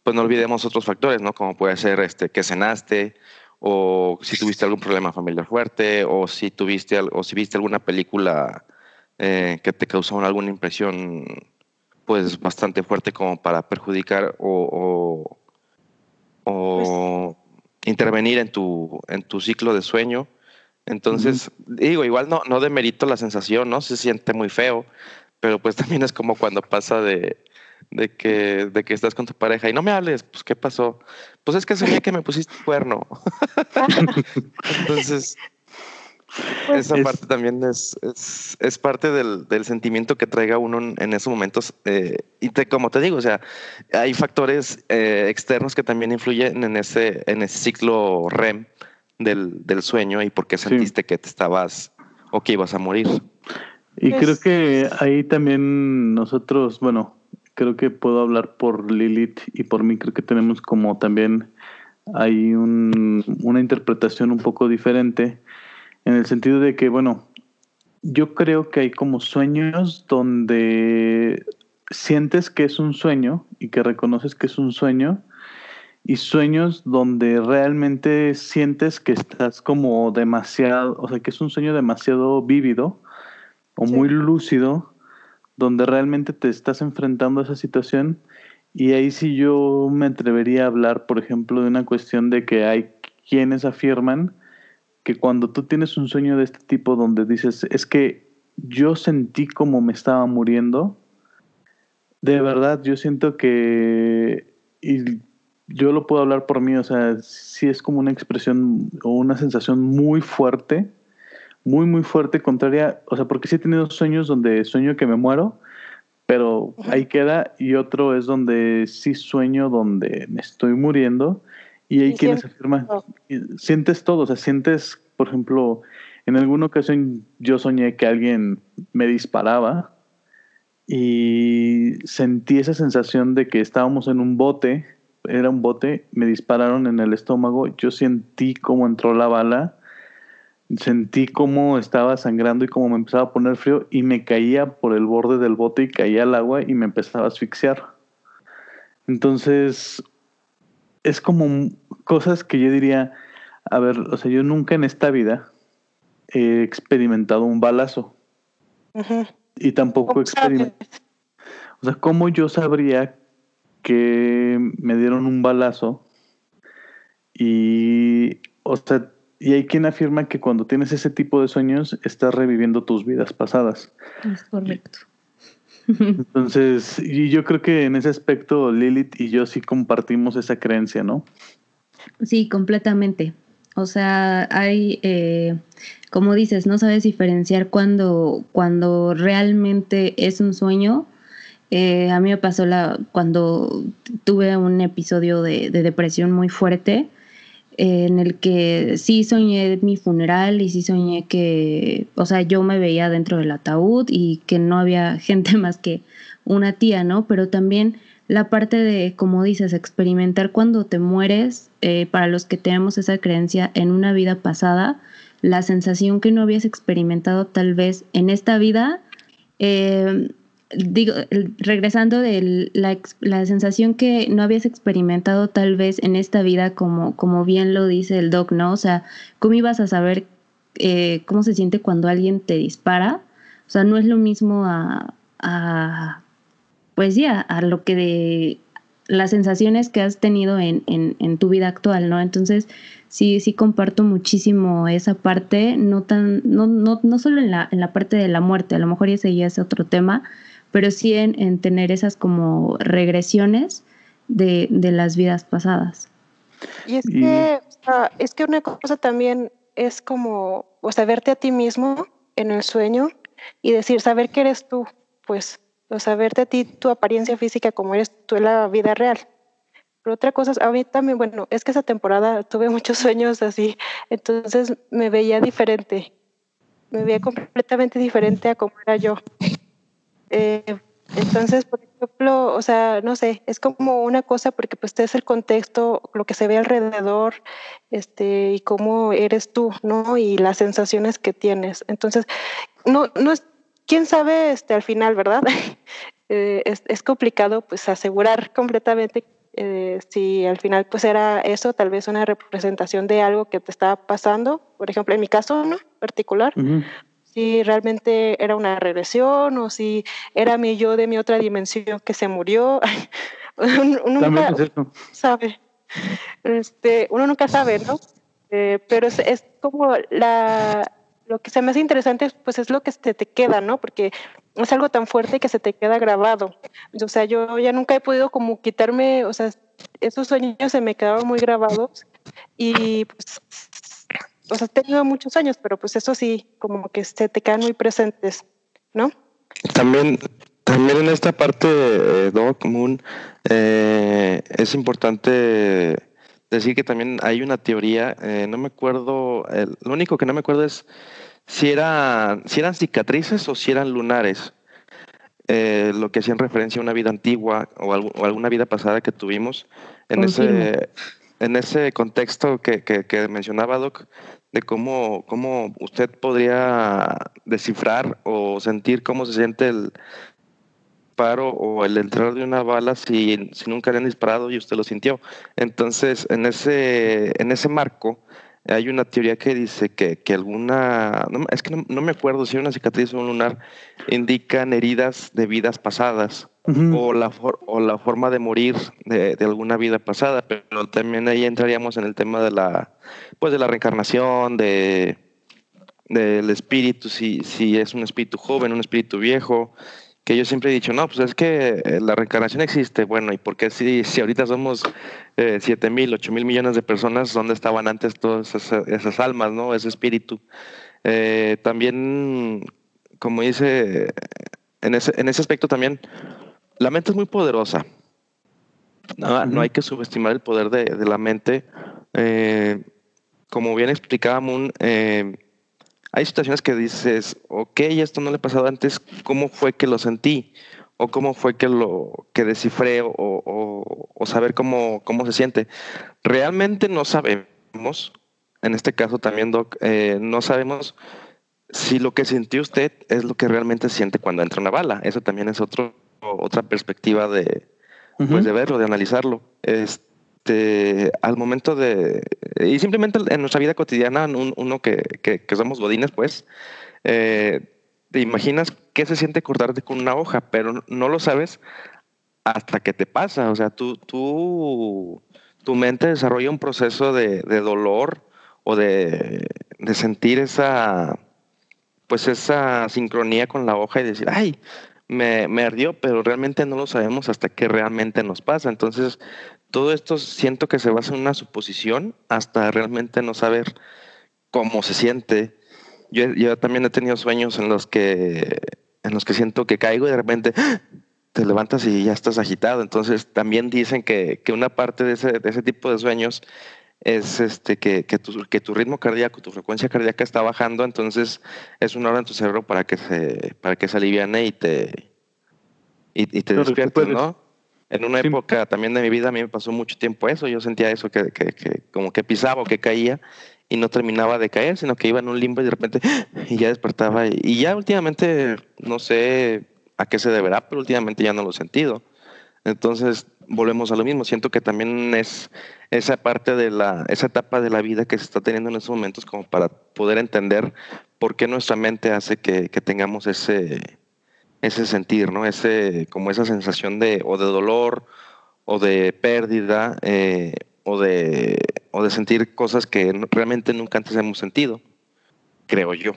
pues no olvidemos otros factores, ¿no? Como puede ser este, que cenaste, o si tuviste algún problema familiar fuerte, o si tuviste, o si viste alguna película eh, que te causó alguna impresión, pues bastante fuerte como para perjudicar o, o, o intervenir en tu, en tu ciclo de sueño. Entonces, digo, igual no, no demerito la sensación, ¿no? Se siente muy feo, pero pues también es como cuando pasa de, de, que, de que estás con tu pareja y no me hables, pues ¿qué pasó? Pues es que soñé que me pusiste cuerno. Entonces, Pues, esa Es- parte también es, es, es parte del, del sentimiento que traiga uno en, en esos momentos. eh, y te- como te digo, o sea, hay factores eh, externos que también influyen en ese, en ese ciclo REM del, del sueño y por qué Sí. sentiste que te estabas o que ibas a morir. Y Pues- creo que ahí también nosotros, bueno, creo que puedo hablar por Lilith y por mí, creo que tenemos como también hay un, una interpretación un poco diferente en el sentido de que, bueno, yo creo que hay como sueños donde sientes que es un sueño y que reconoces que es un sueño y sueños donde realmente sientes que estás como demasiado, o sea, que es un sueño demasiado vívido o Sí. muy lúcido, donde realmente te estás enfrentando a esa situación. Y ahí sí yo me atrevería a hablar, por ejemplo, de una cuestión de que hay quienes afirman que cuando tú tienes un sueño de este tipo donde dices, es que yo sentí como me estaba muriendo, de verdad yo siento que, y yo lo puedo hablar por mí, o sea, sí es como una expresión o una sensación muy fuerte, muy, muy fuerte, contraria, o sea, porque sí he tenido sueños donde sueño que me muero, pero ahí queda, y otro es donde sí sueño donde me estoy muriendo, y hay Y quienes afirman, todo. sientes todo, o sea, sientes, por ejemplo, en alguna ocasión yo soñé que alguien me disparaba y sentí esa sensación de que estábamos en un bote, era un bote, me dispararon en el estómago, yo sentí cómo entró la bala, sentí cómo estaba sangrando y cómo me empezaba a poner frío y me caía por el borde del bote y caía al agua y me empezaba a asfixiar. Entonces, es como cosas que yo diría, a ver, o sea, yo nunca en esta vida he experimentado un balazo y tampoco ¿Cómo experimenté. sabes? O sea, ¿cómo yo sabría que me dieron un balazo? Y, o sea, y hay quien afirma que cuando tienes ese tipo de sueños estás reviviendo tus vidas pasadas. Es correcto. Entonces, y yo creo que en ese aspecto Lilith y yo sí compartimos esa creencia, ¿no? Sí, completamente. O sea, hay, eh, como dices, no sabes diferenciar cuando, cuando realmente es un sueño. Eh, a mí me pasó la, cuando tuve un episodio de, de depresión muy fuerte, en el que sí soñé mi funeral y sí soñé que, o sea, yo me veía dentro del ataúd y que no había gente más que una tía, ¿no? Pero también la parte de, como dices, experimentar cuando te mueres, eh, para los que tenemos esa creencia en una vida pasada, la sensación que no habías experimentado tal vez en esta vida, eh, digo, regresando de la, la sensación que no habías experimentado tal vez en esta vida, como, como bien lo dice el doc, ¿no? O sea, ¿cómo ibas a saber eh, cómo se siente cuando alguien te dispara? O sea, no es lo mismo a, a pues ya, a lo que de las sensaciones que has tenido en, en, en tu vida actual, ¿no? Entonces, sí, sí comparto muchísimo esa parte, no tan, no, no, no solo en la, en la parte de la muerte, a lo mejor ese ya es otro tema, pero sí en, en tener esas como regresiones de, de las vidas pasadas. Y es Y- que, o sea, es que una cosa también es como, o sea, verte a ti mismo en el sueño y decir, saber que eres tú, pues, o sea, verte a ti, tu apariencia física como eres tú en la vida real. Pero otra cosa, es- a mí también, bueno, es que esa temporada tuve muchos sueños así, entonces me veía diferente. me veía completamente diferente a como era yo. Eh, entonces, por ejemplo, o sea, no sé, es como una cosa porque pues es el contexto, lo que se ve alrededor, este, y cómo eres tú, ¿no? Y las sensaciones que tienes. Entonces, no, no es, quién sabe, este, al final, ¿verdad? Eh, es, es, complicado, pues, asegurar completamente eh, si al final, pues, era eso, tal vez una representación de algo que te estaba pasando, por ejemplo, en mi caso, ¿no? Particular, si realmente era una regresión o si era mi yo de mi otra dimensión que se murió. uno nunca sabe. Este, uno nunca sabe, ¿no? Eh, pero es, es, como la, lo que se me hace interesante, pues es lo que se te queda, ¿no? Porque es algo tan fuerte que se te queda grabado. O sea, yo ya nunca he podido como quitarme, o sea, esos sueños se me quedaron muy grabados y pues o sea, he tenido muchos años, pero pues eso sí, como que se te quedan muy presentes, ¿no? También, también en esta parte, eh, Doc Moon, eh, es importante decir que también hay una teoría, eh, no me acuerdo, lo único que no me acuerdo es si, era, si eran cicatrices o si eran lunares. lo que hacían referencia a una vida antigua o, alguna vida pasada que tuvimos en ese en ese contexto que, que, mencionaba Doc, de cómo, cómo usted podría descifrar o sentir cómo se siente el paro o el entrar de una bala si, si nunca le han disparado y usted lo sintió. Entonces, en ese, en ese marco, hay una teoría que dice que, que alguna, es que no, me acuerdo si una cicatriz o un lunar indican heridas de vidas pasadas o, la o la forma de morir de, de, alguna vida pasada, pero también ahí entraríamos en el tema de la, pues de la reencarnación, de del espíritu, si, si es un espíritu joven, un espíritu viejo, que yo siempre he dicho, no, pues es que eh, la reencarnación existe, bueno, ¿y por qué si, si ahorita somos eh, 7 mil, 8 mil millones de personas, dónde estaban antes todas esas, almas, ¿no? Ese espíritu. Eh, también, como dice, en ese, en ese aspecto también, la mente es muy poderosa. No, no hay que subestimar el poder de, de la mente. Eh, como bien explicaba Moon, eh, hay situaciones que dices, ok, esto no le ha pasado antes, ¿cómo fue que lo sentí? O cómo fue que lo que descifré o, o, saber cómo, cómo se siente. Realmente no sabemos, en este caso también, Doc, eh, no sabemos si lo que sintió usted es lo que realmente siente cuando entra una bala. Eso también es otro, otra perspectiva de, pues de verlo, de analizarlo. Este, este, al momento de, y simplemente en nuestra vida cotidiana, uno que, que, somos godines, pues, eh, te imaginas qué se siente cortarte con una hoja, pero no lo sabes hasta que te pasa. O sea, tú, tú tu mente desarrolla un proceso de, de dolor o de, de, sentir esa, pues esa sincronía con la hoja y decir, ay, me, me, ardió, pero realmente no lo sabemos hasta que realmente nos pasa. Entonces, todo esto siento que se basa en una suposición hasta realmente no saber cómo se siente. Yo, yo también he tenido sueños en los que en los que siento que caigo y de repente te levantas y ya estás agitado. Entonces también dicen que, que una parte de ese, de ese, tipo de sueños es este, que, que, tu, que tu ritmo cardíaco, tu frecuencia cardíaca está bajando, entonces es una hora en tu cerebro para que se, para que se aliviane y te, y, y te despiertes, ¿no? En una época también de mi vida a mí me pasó mucho tiempo eso, yo sentía eso que, que, que, como que pisaba o que caía y no terminaba de caer, sino que iba en un limbo y de repente y ya despertaba y, ya últimamente no sé a qué se deberá, pero últimamente ya no lo he sentido. Entonces volvemos a lo mismo, siento que también es esa parte de la, esa etapa de la vida que se está teniendo en estos momentos como para poder entender por qué nuestra mente hace que, que tengamos ese, ese sentir, ¿no? Ese, como esa sensación de, o de dolor, o de pérdida, eh, o, de, o de sentir cosas que realmente nunca antes hemos sentido, creo yo.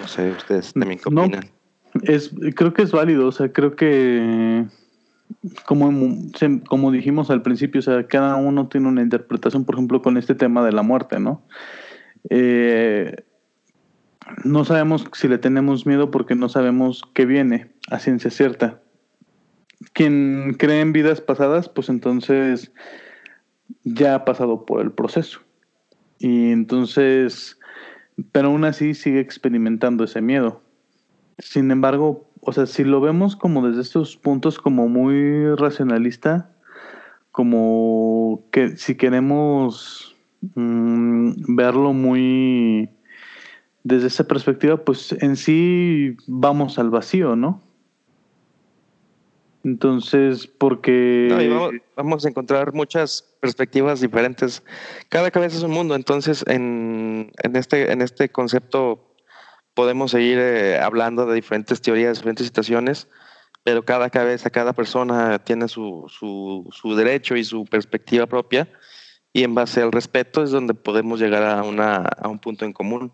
No sé, ustedes también qué opinan. es, creo que es válido, o sea, creo que como, como dijimos al principio, o sea, cada uno tiene una interpretación, por ejemplo, con este tema de la muerte, ¿no? Eh, no sabemos si le tenemos miedo porque no sabemos qué viene a ciencia cierta. Quien cree en vidas pasadas, pues entonces ya ha pasado por el proceso. Y entonces pero aún así sigue experimentando ese miedo. Sin embargo, o sea, si lo vemos como desde estos puntos como muy racionalista, como que si queremos mm, verlo muy desde esa perspectiva, pues en sí vamos al vacío, ¿no? Entonces, porque... vamos, a encontrar muchas perspectivas diferentes. Cada cabeza es un mundo, entonces en, en este, en este concepto podemos seguir eh, hablando de diferentes teorías, diferentes situaciones, pero cada cabeza, cada persona tiene su, su, su derecho y su perspectiva propia, y en base al respeto es donde podemos llegar a, una, a un punto en común.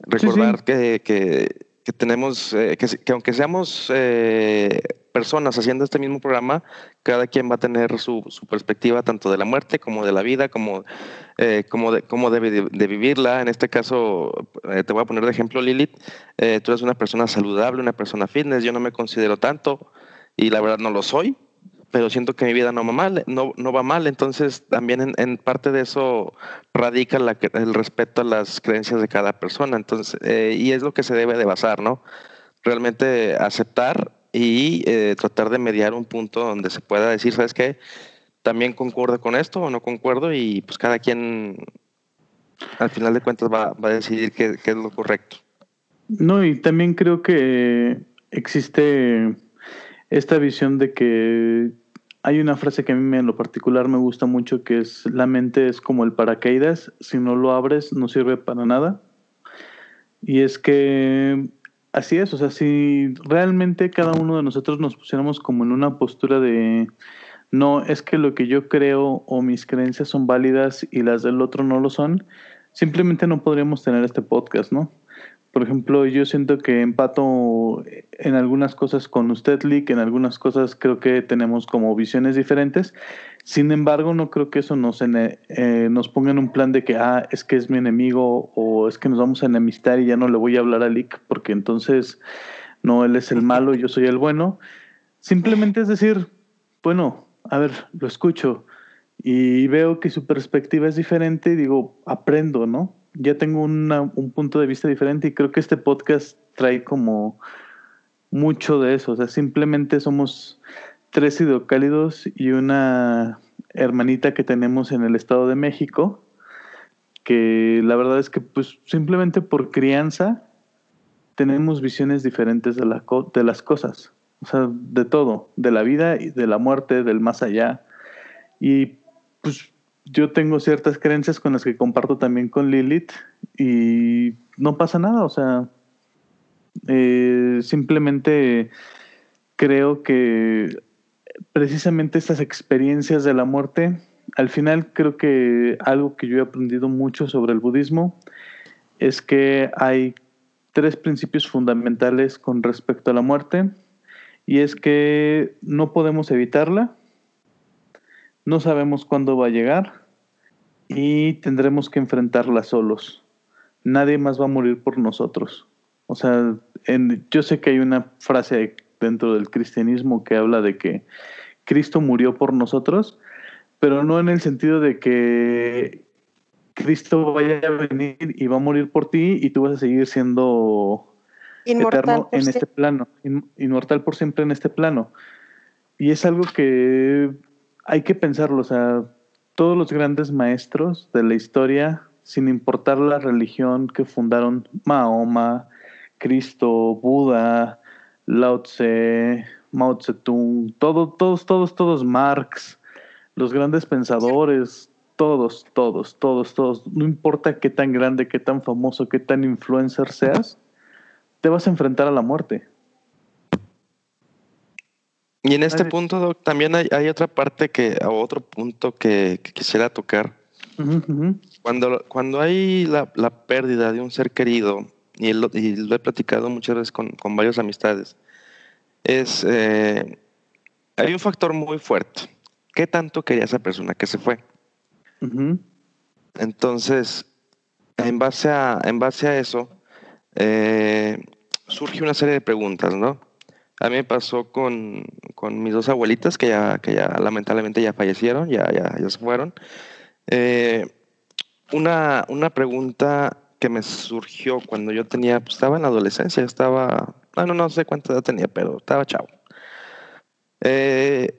Recordar Que, que, que, tenemos, eh, que, que, aunque seamos eh, personas haciendo este mismo programa, cada quien va a tener su, su perspectiva tanto de la muerte como de la vida, como, eh, como, de, como debe de, vivirla. En este caso, eh, te voy a poner de ejemplo, Lilith, eh, tú eres una persona saludable, una persona fitness, yo no me considero tanto y la verdad no lo soy, pero siento que mi vida no va mal, entonces también en, parte de eso radica el respeto a las creencias de cada persona, entonces, y es lo que se debe de basar, ¿no? Realmente aceptar y eh, tratar de mediar un punto donde se pueda decir, ¿sabes qué? También concuerdo con esto o no concuerdo y pues cada quien al final de cuentas va, va a decidir qué, qué, es lo correcto. No, y también creo que existe esta visión de que hay una frase que a mí en lo particular me gusta mucho que es la mente es como el paracaídas, si no lo abres no sirve para nada. Y es que Así es, o sea, si realmente cada uno de nosotros nos pusiéramos como en una postura de no es que lo que yo creo o mis creencias son válidas y las del otro no lo son, simplemente no podríamos tener este podcast, ¿no? Por ejemplo, yo siento que empato en algunas cosas con usted, Lick, en algunas cosas creo que tenemos como visiones diferentes. Sin embargo, no creo que eso nos, eh, nos ponga en un plan de que, ah, es que es mi enemigo o es que nos vamos a enemistar y ya no le voy a hablar a Lick porque entonces no, él es el malo, yo soy el bueno. Simplemente es decir, bueno, a ver, lo escucho y veo que su perspectiva es diferente y digo, aprendo, ¿no? Ya tengo una, un punto de vista diferente y creo que este podcast trae como mucho de eso. O sea, simplemente somos tres hidrocálidos y una hermanita que tenemos en el Estado de México, que la verdad es que pues simplemente por crianza tenemos visiones diferentes de, la, de las cosas. O sea, de todo, de la vida y de la muerte, del más allá. Y pues yo tengo ciertas creencias con las que comparto también con Lilith y no pasa nada, o sea, eh, simplemente creo que precisamente estas experiencias de la muerte, al final creo que algo que yo he aprendido mucho sobre el budismo es que hay tres principios fundamentales con respecto a la muerte y es que no podemos evitarla, no sabemos cuándo va a llegar y tendremos que enfrentarla solos. Nadie más va a morir por nosotros. O sea, en, yo sé que hay una frase dentro del cristianismo que habla de que Cristo murió por nosotros, pero no en el sentido de que Cristo vaya a venir y va a morir por ti y tú vas a seguir siendo inmortal eterno en este plano, inmortal por siempre en este plano. Y es algo que hay que pensarlo, o sea, todos los grandes maestros de la historia, sin importar la religión que fundaron Mahoma, Cristo, Buda, Lao Tse, Mao Zedong, todo, todos, todos, todos, Marx, los grandes pensadores, todos, todos, todos, todos, no importa qué tan grande, qué tan famoso, qué tan influencer seas, te vas a enfrentar a la muerte. Y en este punto, Doc, también hay, hay, otra parte que, o otro punto que, que quisiera tocar. Uh -huh. Cuando, cuando hay la, la, pérdida de un ser querido, y lo, y lo he platicado muchas veces con, con varias amistades, es, eh, hay un factor muy fuerte. ¿Qué tanto quería esa persona que se fue? Uh -huh. Entonces, en base a, en base a eso, eh, surge una serie de preguntas, ¿no? A mí me pasó con, con, mis dos abuelitas que ya, que ya lamentablemente ya fallecieron, ya, ya, ya se fueron. Eh, una, una pregunta que me surgió cuando yo tenía, pues estaba en la adolescencia, estaba, no, no sé cuánta edad tenía, pero estaba chavo. Eh,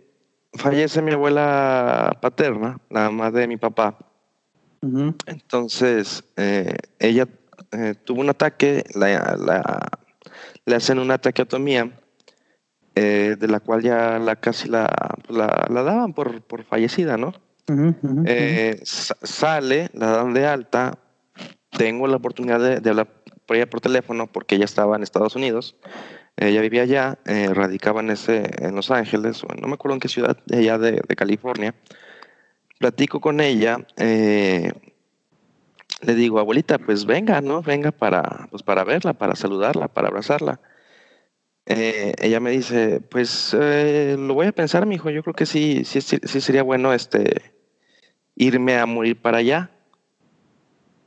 fallece mi abuela paterna, la mamá de mi papá. Entonces, eh, ella eh, tuvo un ataque, la, le hacen una traqueotomía, de la cual ya la casi la, la, daban por, por, fallecida, ¿no? sale, la dan de alta, tengo la oportunidad de, hablar por ella por teléfono porque ella estaba en Estados Unidos. Ella vivía allá, eh, radicaba en, ese, en Los Ángeles, o no me acuerdo en qué ciudad, allá de, California. Platico con ella, eh, le digo, abuelita, pues venga, ¿no? Venga para, pues para verla, para saludarla, para abrazarla. Eh, ella me dice, pues lo voy a pensar, mi hijo, yo creo que sí, sí, sí sería bueno este, irme a morir para allá.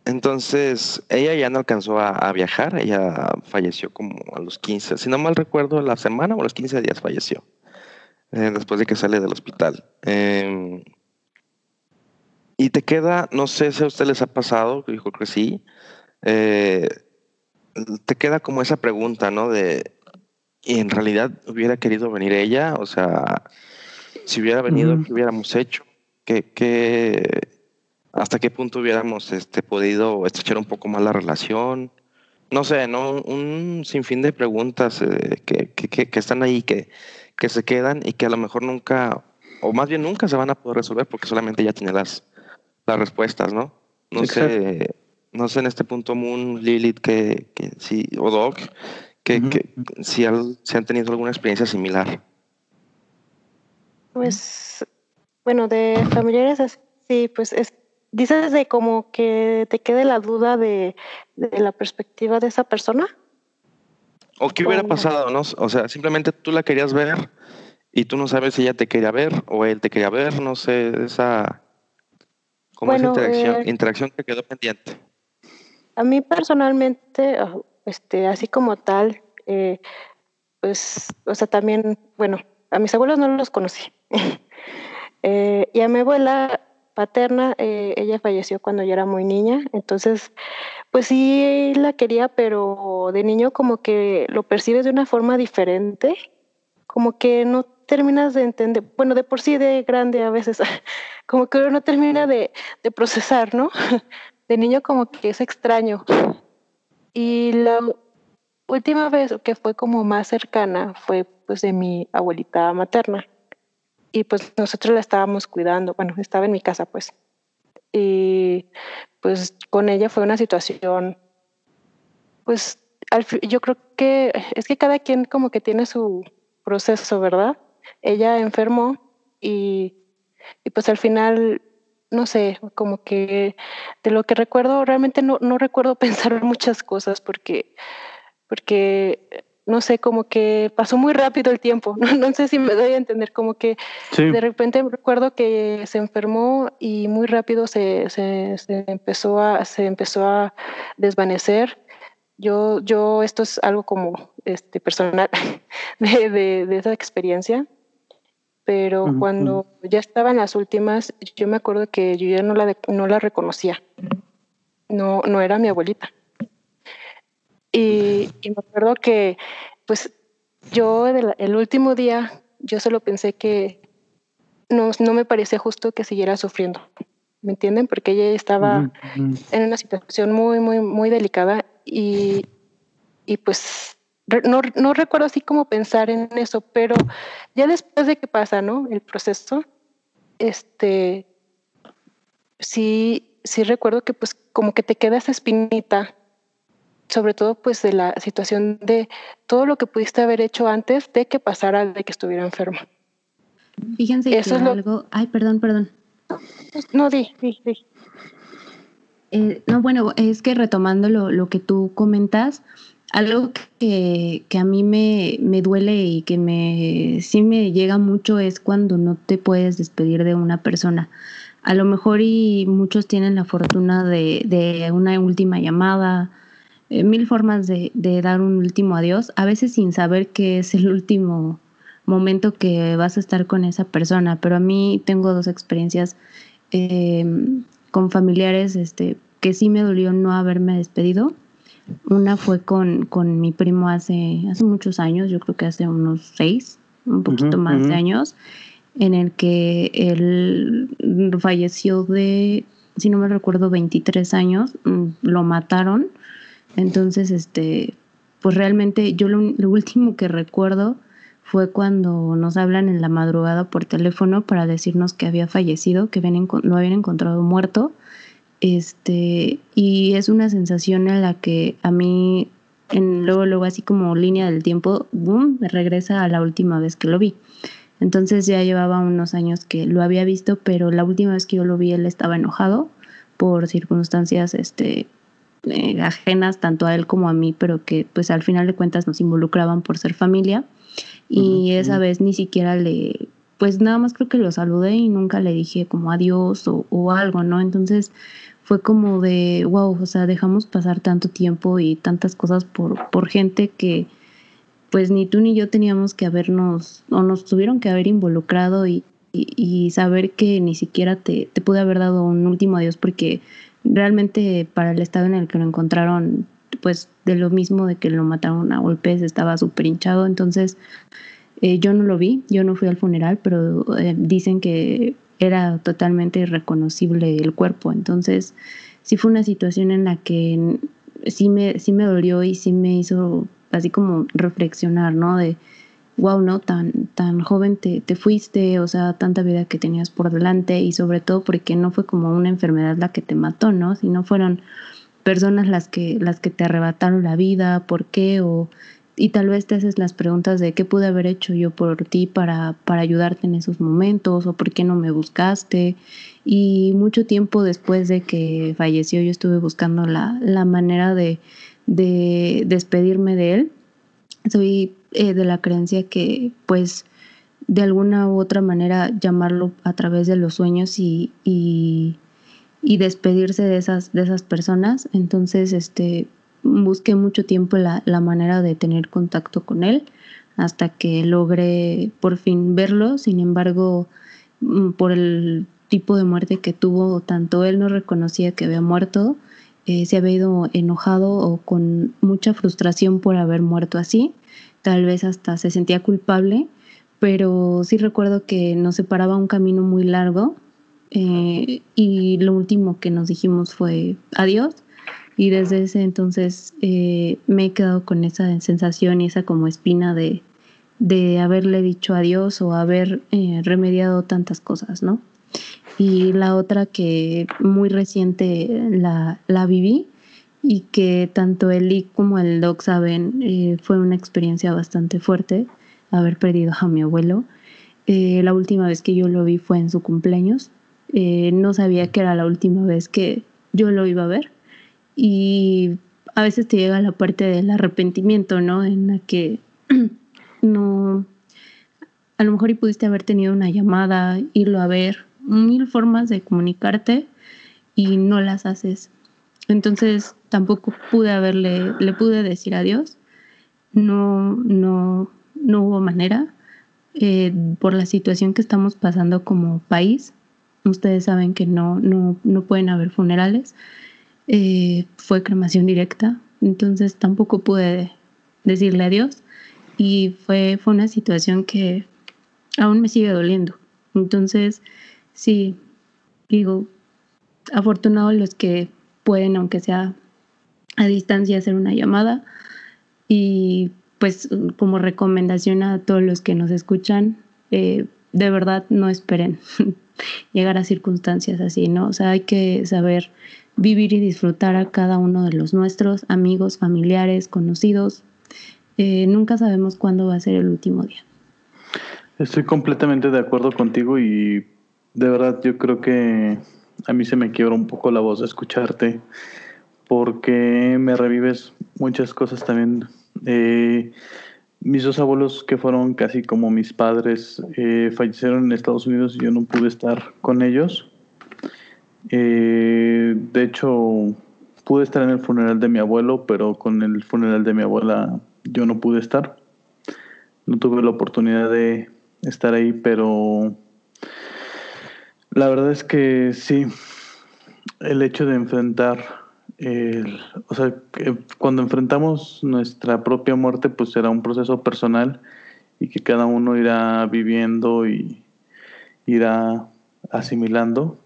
Entonces, ella ya no alcanzó a, viajar, ella falleció como a los 15, si no mal recuerdo, la semana o a los 15 días falleció, eh, después de que sale del hospital. Em, y te queda, no sé si a ustedes les ha pasado, dijo que sí, eh, te queda como esa pregunta, ¿no? De, ¿y en realidad hubiera querido venir ella? O sea, si hubiera venido, ¿qué hubiéramos hecho? ¿Qué, qué, hasta qué punto hubiéramos este, podido estrechar un poco más la relación. No sé, ¿no? Un sinfín de preguntas eh, que, que, que, están ahí, que, que se quedan y que a lo mejor nunca, o más bien nunca se van a poder resolver porque solamente ya tiene las, las respuestas, ¿no? No sé, no sé en este punto Moon, Lilith, que, que si, o Doc, que, que si, si han tenido alguna experiencia similar. Pues, bueno, de familiares, sí, pues es dices de como que te quede la duda de, la perspectiva de esa persona. ¿O qué hubiera pasado, no? O sea, simplemente tú la querías ver y tú no sabes si ella te quería ver o él te quería ver, no sé, esa, como esa interacción, eh, interacción que quedó pendiente. A mí personalmente, ah, este, así como tal, eh, pues, o sea, también, bueno, a mis abuelos no los conocí. Eh, y a mi abuela paterna, eh, ella falleció cuando yo era muy niña, entonces, pues sí la quería, pero de niño como que lo percibes de una forma diferente, como que no terminas de entender, bueno, de por sí de grande a veces, como que uno no termina de, de procesar, ¿no? De niño como que es extraño. Y la última vez que fue como más cercana fue pues de mi abuelita materna y pues nosotros la estábamos cuidando, bueno, estaba en mi casa pues. Y pues con ella fue una situación, pues yo creo que es que cada quien como que tiene su proceso, ¿verdad? Ella enfermó y, y pues al final, no sé, como que de lo que recuerdo, realmente no, no recuerdo pensar muchas cosas porque, porque no sé, como que pasó muy rápido el tiempo. No, sé si me doy a entender, como que de repente recuerdo que se enfermó y muy rápido se, se, empezó, a, se empezó a desvanecer. Yo, yo, esto es algo como este, personal de, de, esa experiencia, pero cuando ya estaba en las últimas, yo me acuerdo que yo ya no la, no la reconocía. No, no era mi abuelita. Y, me acuerdo que, pues, yo el último día, yo solo pensé que no, no me parecía justo que siguiera sufriendo. ¿Me entienden? Porque ella estaba en una situación muy, muy, muy delicada y, y pues no, no, recuerdo así como pensar en eso, pero ya después de que pasa, ¿no? El proceso, este, sí, sí recuerdo que pues como que te queda esa espinita sobre todo pues de la situación de todo lo que pudiste haber hecho antes de que pasara de que estuviera enferma. Fíjense Eso que es algo, ay, perdón, perdón. No, di, di, di. Eh, no, bueno, es que retomando lo, lo que tú comentas, algo que, que a mí me, me, duele y que me sí me llega mucho es cuando no te puedes despedir de una persona. A lo mejor y muchos tienen la fortuna de, de una última llamada, eh, mil formas de, dar un último adiós, a veces sin saber que es el último momento que vas a estar con esa persona, pero a mí tengo dos experiencias em, con familiares, este, que sí me dolió no haberme despedido. Una fue con, con mi primo hace, hace muchos años, yo creo que hace unos seis, un poquito más de años, en el que él falleció de, si no me recuerdo, 23 años, mm, lo mataron. Entonces, este, pues realmente yo lo, último que recuerdo fue cuando nos hablan en la madrugada por teléfono para decirnos que había fallecido, que lo habían encontrado muerto. Este, y es una sensación en la que a mí, en, luego, luego así como línea del tiempo, boom, me regresa a la última vez que lo vi. Entonces ya llevaba unos años que lo había visto, pero la última vez que yo lo vi él estaba enojado por circunstancias este, eh, ajenas tanto a él como a mí, pero que pues al final de cuentas nos involucraban por ser familia. Y esa vez ni siquiera le, pues nada más creo que lo saludé y nunca le dije como adiós o, o algo, ¿no? Entonces fue como de, wow, o sea, dejamos pasar tanto tiempo y tantas cosas por, por gente que pues ni tú ni yo teníamos que habernos, o nos tuvieron que haber involucrado y, y, saber que ni siquiera te, te pude haber dado un último adiós porque realmente para el estado en el que lo encontraron, pues de lo mismo de que lo mataron a golpes, estaba súper hinchado, entonces eh, yo no lo vi, yo no fui al funeral, pero eh, dicen que era totalmente irreconocible el cuerpo, entonces sí fue una situación en la que sí me, sí me dolió y sí me hizo así como reflexionar, ¿no? De, wow, ¿no? Tan, tan joven te, te fuiste, o sea, tanta vida que tenías por delante y sobre todo porque no fue como una enfermedad la que te mató, ¿no? Sino fueron personas las que, las que te arrebataron la vida, por qué, o, y tal vez te haces las preguntas de qué pude haber hecho yo por ti para, para ayudarte en esos momentos, o por qué no me buscaste. Y mucho tiempo después de que falleció yo estuve buscando la, la manera de de despedirme de él. Soy eh, de la creencia que pues de alguna u otra manera llamarlo a través de los sueños y, y, despedirse de esas, de esas personas. Entonces, este, busqué mucho tiempo la, la, manera de tener contacto con él hasta que logré por fin verlo. Sin embargo, mm, por el tipo de muerte que tuvo, tanto él no reconocía que había muerto, eh, se había ido enojado o con mucha frustración por haber muerto así. Tal vez hasta se sentía culpable, pero sí recuerdo que nos separaba un camino muy largo eh, y lo último que nos dijimos fue adiós. Y desde ese entonces eh, me he quedado con esa sensación y esa como espina de, de haberle dicho adiós o haber remediado tantas cosas, ¿no? y la otra que muy reciente la, la viví y que tanto Eli como el Doc saben, eh, fue una experiencia bastante fuerte haber perdido a mi abuelo. Eh, la última vez que yo lo vi fue en su cumpleaños. Eh, no sabía que era la última vez que yo lo iba a ver. Y a veces te llega la parte del arrepentimiento, ¿no? En la que no, a lo mejor y pudiste haber tenido una llamada, irlo a ver, mil formas de comunicarte y no las haces. Entonces tampoco pude haberle, le pude decir adiós. No, no, no hubo manera. Eh, por la situación que estamos pasando como país, ustedes saben que no, no, no pueden haber funerales. Eh, fue cremación directa, entonces tampoco pude decirle adiós. Y fue, fue una situación que aún me sigue doliendo. Entonces, sí, digo, afortunados los que pueden, aunque sea a distancia, hacer una llamada. Y pues como recomendación a todos los que nos escuchan, eh, de verdad no esperen llegar a circunstancias así, ¿no? O sea, hay que saber vivir y disfrutar a cada uno de los nuestros, amigos, familiares, conocidos. Eh, nunca sabemos cuándo va a ser el último día. Estoy completamente de acuerdo contigo y de verdad, yo creo que a mí se me quiebra un poco la voz de escucharte porque me revives muchas cosas también. Eh, mis dos abuelos, que fueron casi como mis padres, eh, fallecieron en Estados Unidos y yo no pude estar con ellos. Eh, de hecho, pude estar en el funeral de mi abuelo, pero con el funeral de mi abuela yo no pude estar. No tuve la oportunidad de estar ahí, pero la verdad es que sí. el hecho de enfrentar el, o sea, cuando enfrentamos nuestra propia muerte, pues será un proceso personal y que cada uno irá viviendo y irá asimilando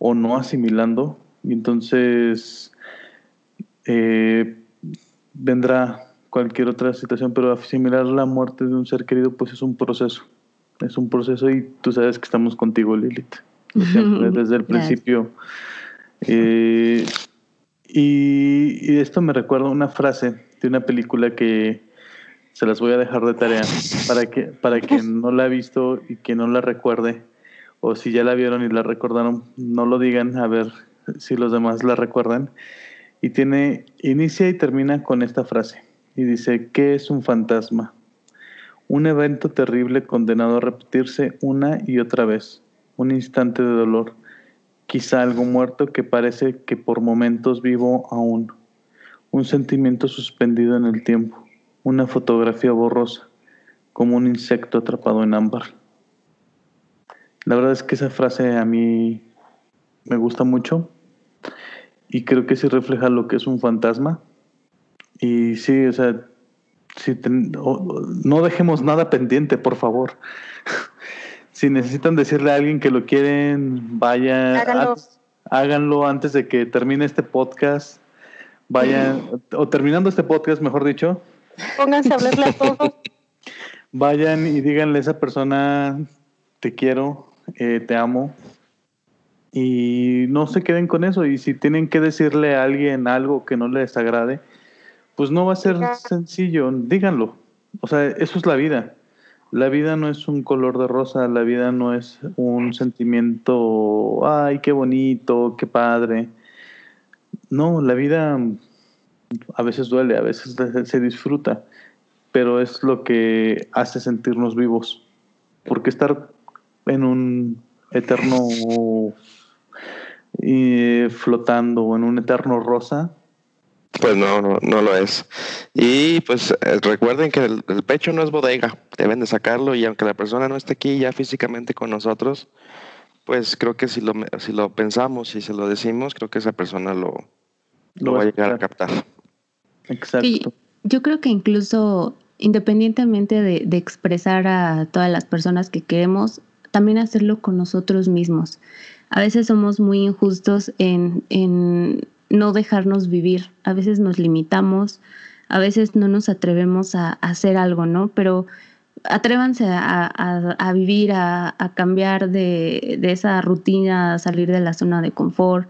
o no asimilando. Y entonces eh, vendrá cualquier otra situación, pero asimilar la muerte de un ser querido, pues es un proceso. Es un proceso y tú sabes que estamos contigo, Lilith. desde el principio. Eh, y, esto me recuerda una frase de una película que se las voy a dejar de tarea para que para quien no la ha visto y que no la recuerde o si ya la vieron y la recordaron no lo digan a ver si los demás la recuerdan y tiene inicia y termina con esta frase y dice ¿qué es un fantasma? Un evento terrible condenado a repetirse una y otra vez, un instante de dolor, quizá algo muerto que parece que por momentos vivo aún, un sentimiento suspendido en el tiempo, una fotografía borrosa, como un insecto atrapado en ámbar. La verdad es que esa frase a mí me gusta mucho y creo que sí refleja lo que es un fantasma. Y sí, o sea, si no dejemos nada pendiente, por favor. si necesitan decirle a alguien que lo quieren, vaya, háganlo. Antes, de que termine este podcast. Vayan, o terminando este podcast, mejor dicho. Pónganse a hablarle a todos. Vayan y díganle a esa persona, te quiero, eh, te amo. Y no se queden con eso. Y si tienen que decirle a alguien algo que no les agrade, pues no va a ser sencillo, díganlo. O sea, eso es la vida. La vida no es un color de rosa, la vida no es un sentimiento, ay, qué bonito, qué padre. No, la vida a veces duele, a veces se disfruta, pero es lo que hace sentirnos vivos. Porque estar en un eterno y flotando o en un eterno rosa, pues no, no, no lo es. Y pues eh, recuerden que el, pecho no es bodega, deben de sacarlo y aunque la persona no esté aquí ya físicamente con nosotros, pues creo que si lo, si lo pensamos y se lo decimos, creo que esa persona lo, lo, va a llegar a captar. Exacto. yo creo que incluso independientemente de, de, expresar a todas las personas que queremos, también hacerlo con nosotros mismos. A veces somos muy injustos en, en no dejarnos vivir. A veces nos limitamos, a veces no nos atrevemos a, hacer algo, ¿no? Pero atrévanse a, vivir, a, cambiar de, esa rutina, a salir de la zona de confort,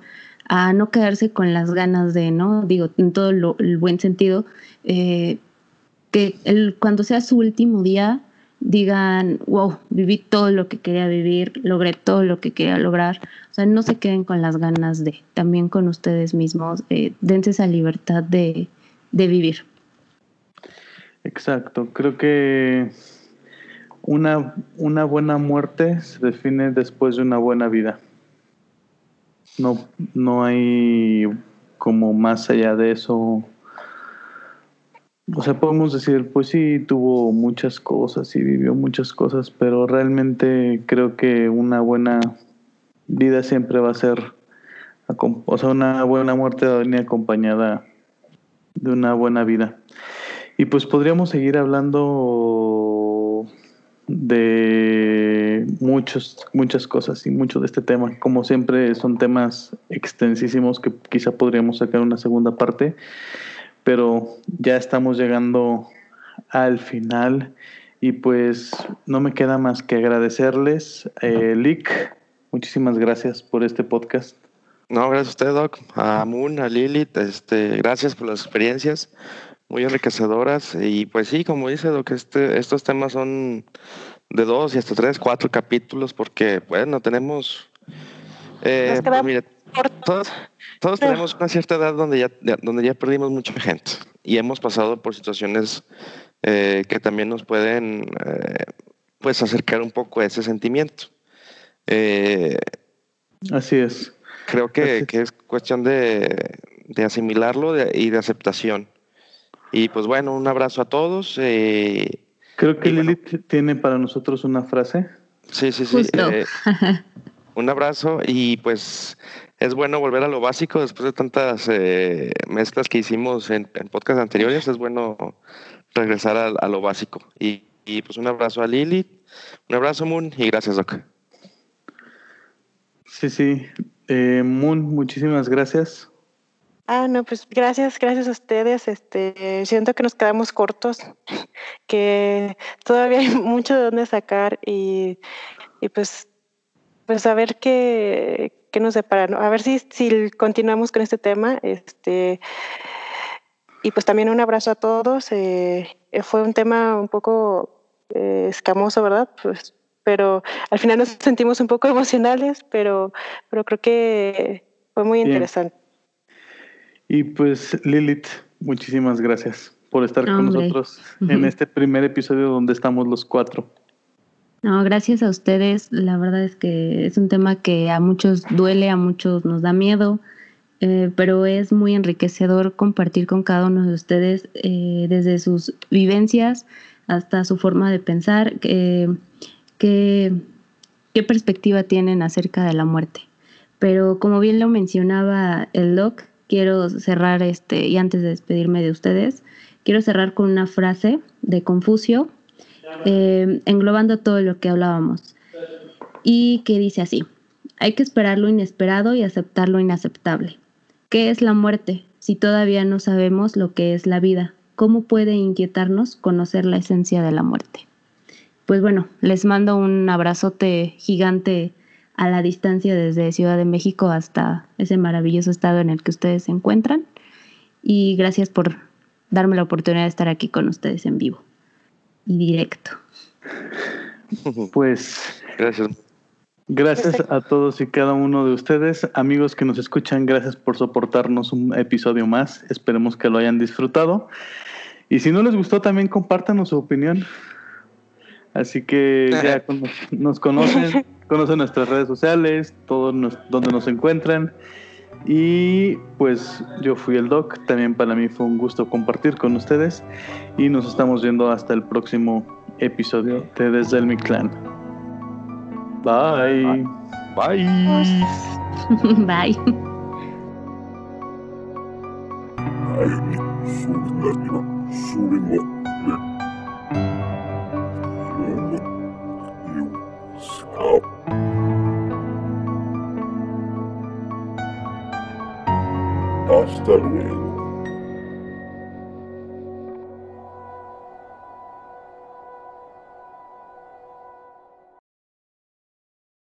a no quedarse con las ganas de, ¿no? Digo, en todo el buen sentido, eh, que el, cuando sea su último día, digan, wow, viví todo lo que quería vivir, logré todo lo que quería lograr. O sea, no se queden con las ganas de, también con ustedes mismos, eh, dense esa libertad de, de vivir. Exacto, creo que una, una buena muerte se define después de una buena vida. No, no hay como más allá de eso o sea, podemos decir, pues sí, tuvo muchas cosas y vivió muchas cosas, pero realmente creo que una buena vida siempre va a ser, o sea, una buena muerte va a venir acompañada de una buena vida. Y pues podríamos seguir hablando de muchos, muchas cosas y mucho de este tema. Como siempre, son temas extensísimos que quizá podríamos sacar una segunda parte pero ya estamos llegando al final y pues no me queda más que agradecerles. Eh, Lick, muchísimas gracias por este podcast. No, gracias a usted, Doc, a Moon, a Lilith, este, gracias por las experiencias muy enriquecedoras y pues sí, como dice Doc, este, estos temas son de dos y hasta tres, cuatro capítulos porque, bueno, tenemos... Eh, todos, todos tenemos una cierta edad donde ya, donde ya perdimos mucha gente y hemos pasado por situaciones eh, que también nos pueden eh, pues acercar un poco a ese sentimiento. Eh, Así es. Creo que, que es cuestión de, de asimilarlo y de aceptación. Y pues bueno, un abrazo a todos. Creo que Lilith tiene para nosotros una frase. Sí, sí, sí. un abrazo y pues es bueno volver a lo básico después de tantas eh, mezclas que hicimos en, en podcasts anteriores. Es bueno regresar a, a lo básico. Y, y, pues un abrazo a Lili, un abrazo Moon y gracias Doc. Sí, sí. Eh, Moon, muchísimas gracias. Ah, no, pues gracias, gracias a ustedes. Este, siento que nos quedamos cortos, que todavía hay mucho de dónde sacar y, y pues, pues a ver qué, nos depara, ¿no? A ver si, si continuamos con este tema. Este, y pues también un abrazo a todos. Eh, fue un tema un poco eh, escamoso, ¿verdad? Pues, pero al final nos sentimos un poco emocionales, pero, pero creo que fue muy Bien. interesante. Y pues Lilith, muchísimas gracias por estar con nosotros en este primer episodio donde estamos los cuatro. No, gracias a ustedes. La verdad es que es un tema que a muchos duele, a muchos nos da miedo, eh, pero es muy enriquecedor compartir con cada uno de ustedes eh, desde sus vivencias hasta su forma de pensar, que- que- qué perspectiva tienen acerca de la muerte. Pero como bien lo mencionaba el doc, quiero cerrar este, y antes de despedirme de ustedes, quiero cerrar con una frase de Confucio, eh, englobando todo lo que hablábamos. Y que dice así, hay que esperar lo inesperado y aceptar lo inaceptable. ¿Qué es la muerte si todavía no sabemos lo que es la vida? ¿Cómo puede inquietarnos conocer la esencia de la muerte? Pues bueno, les mando un abrazote gigante a la distancia desde Ciudad de México hasta ese maravilloso estado en el que ustedes se encuentran. Y gracias por darme la oportunidad de estar aquí con ustedes en vivo y directo. Pues Gracias. gracias a todos y cada uno de ustedes, amigos que nos escuchan, gracias por soportarnos un episodio más. Esperemos que lo hayan disfrutado. Y si no les gustó, también compártanos su opinión. Así que ya nos conocen, conocen nuestras redes sociales, todo nos- donde nos encuentran. Y pues yo fui el Doc, también para mí fue un gusto compartir con ustedes y nos estamos viendo hasta el próximo episodio de Desde el Mi Clan. Bye. Bye. Bye. Äiti, Hasta luego.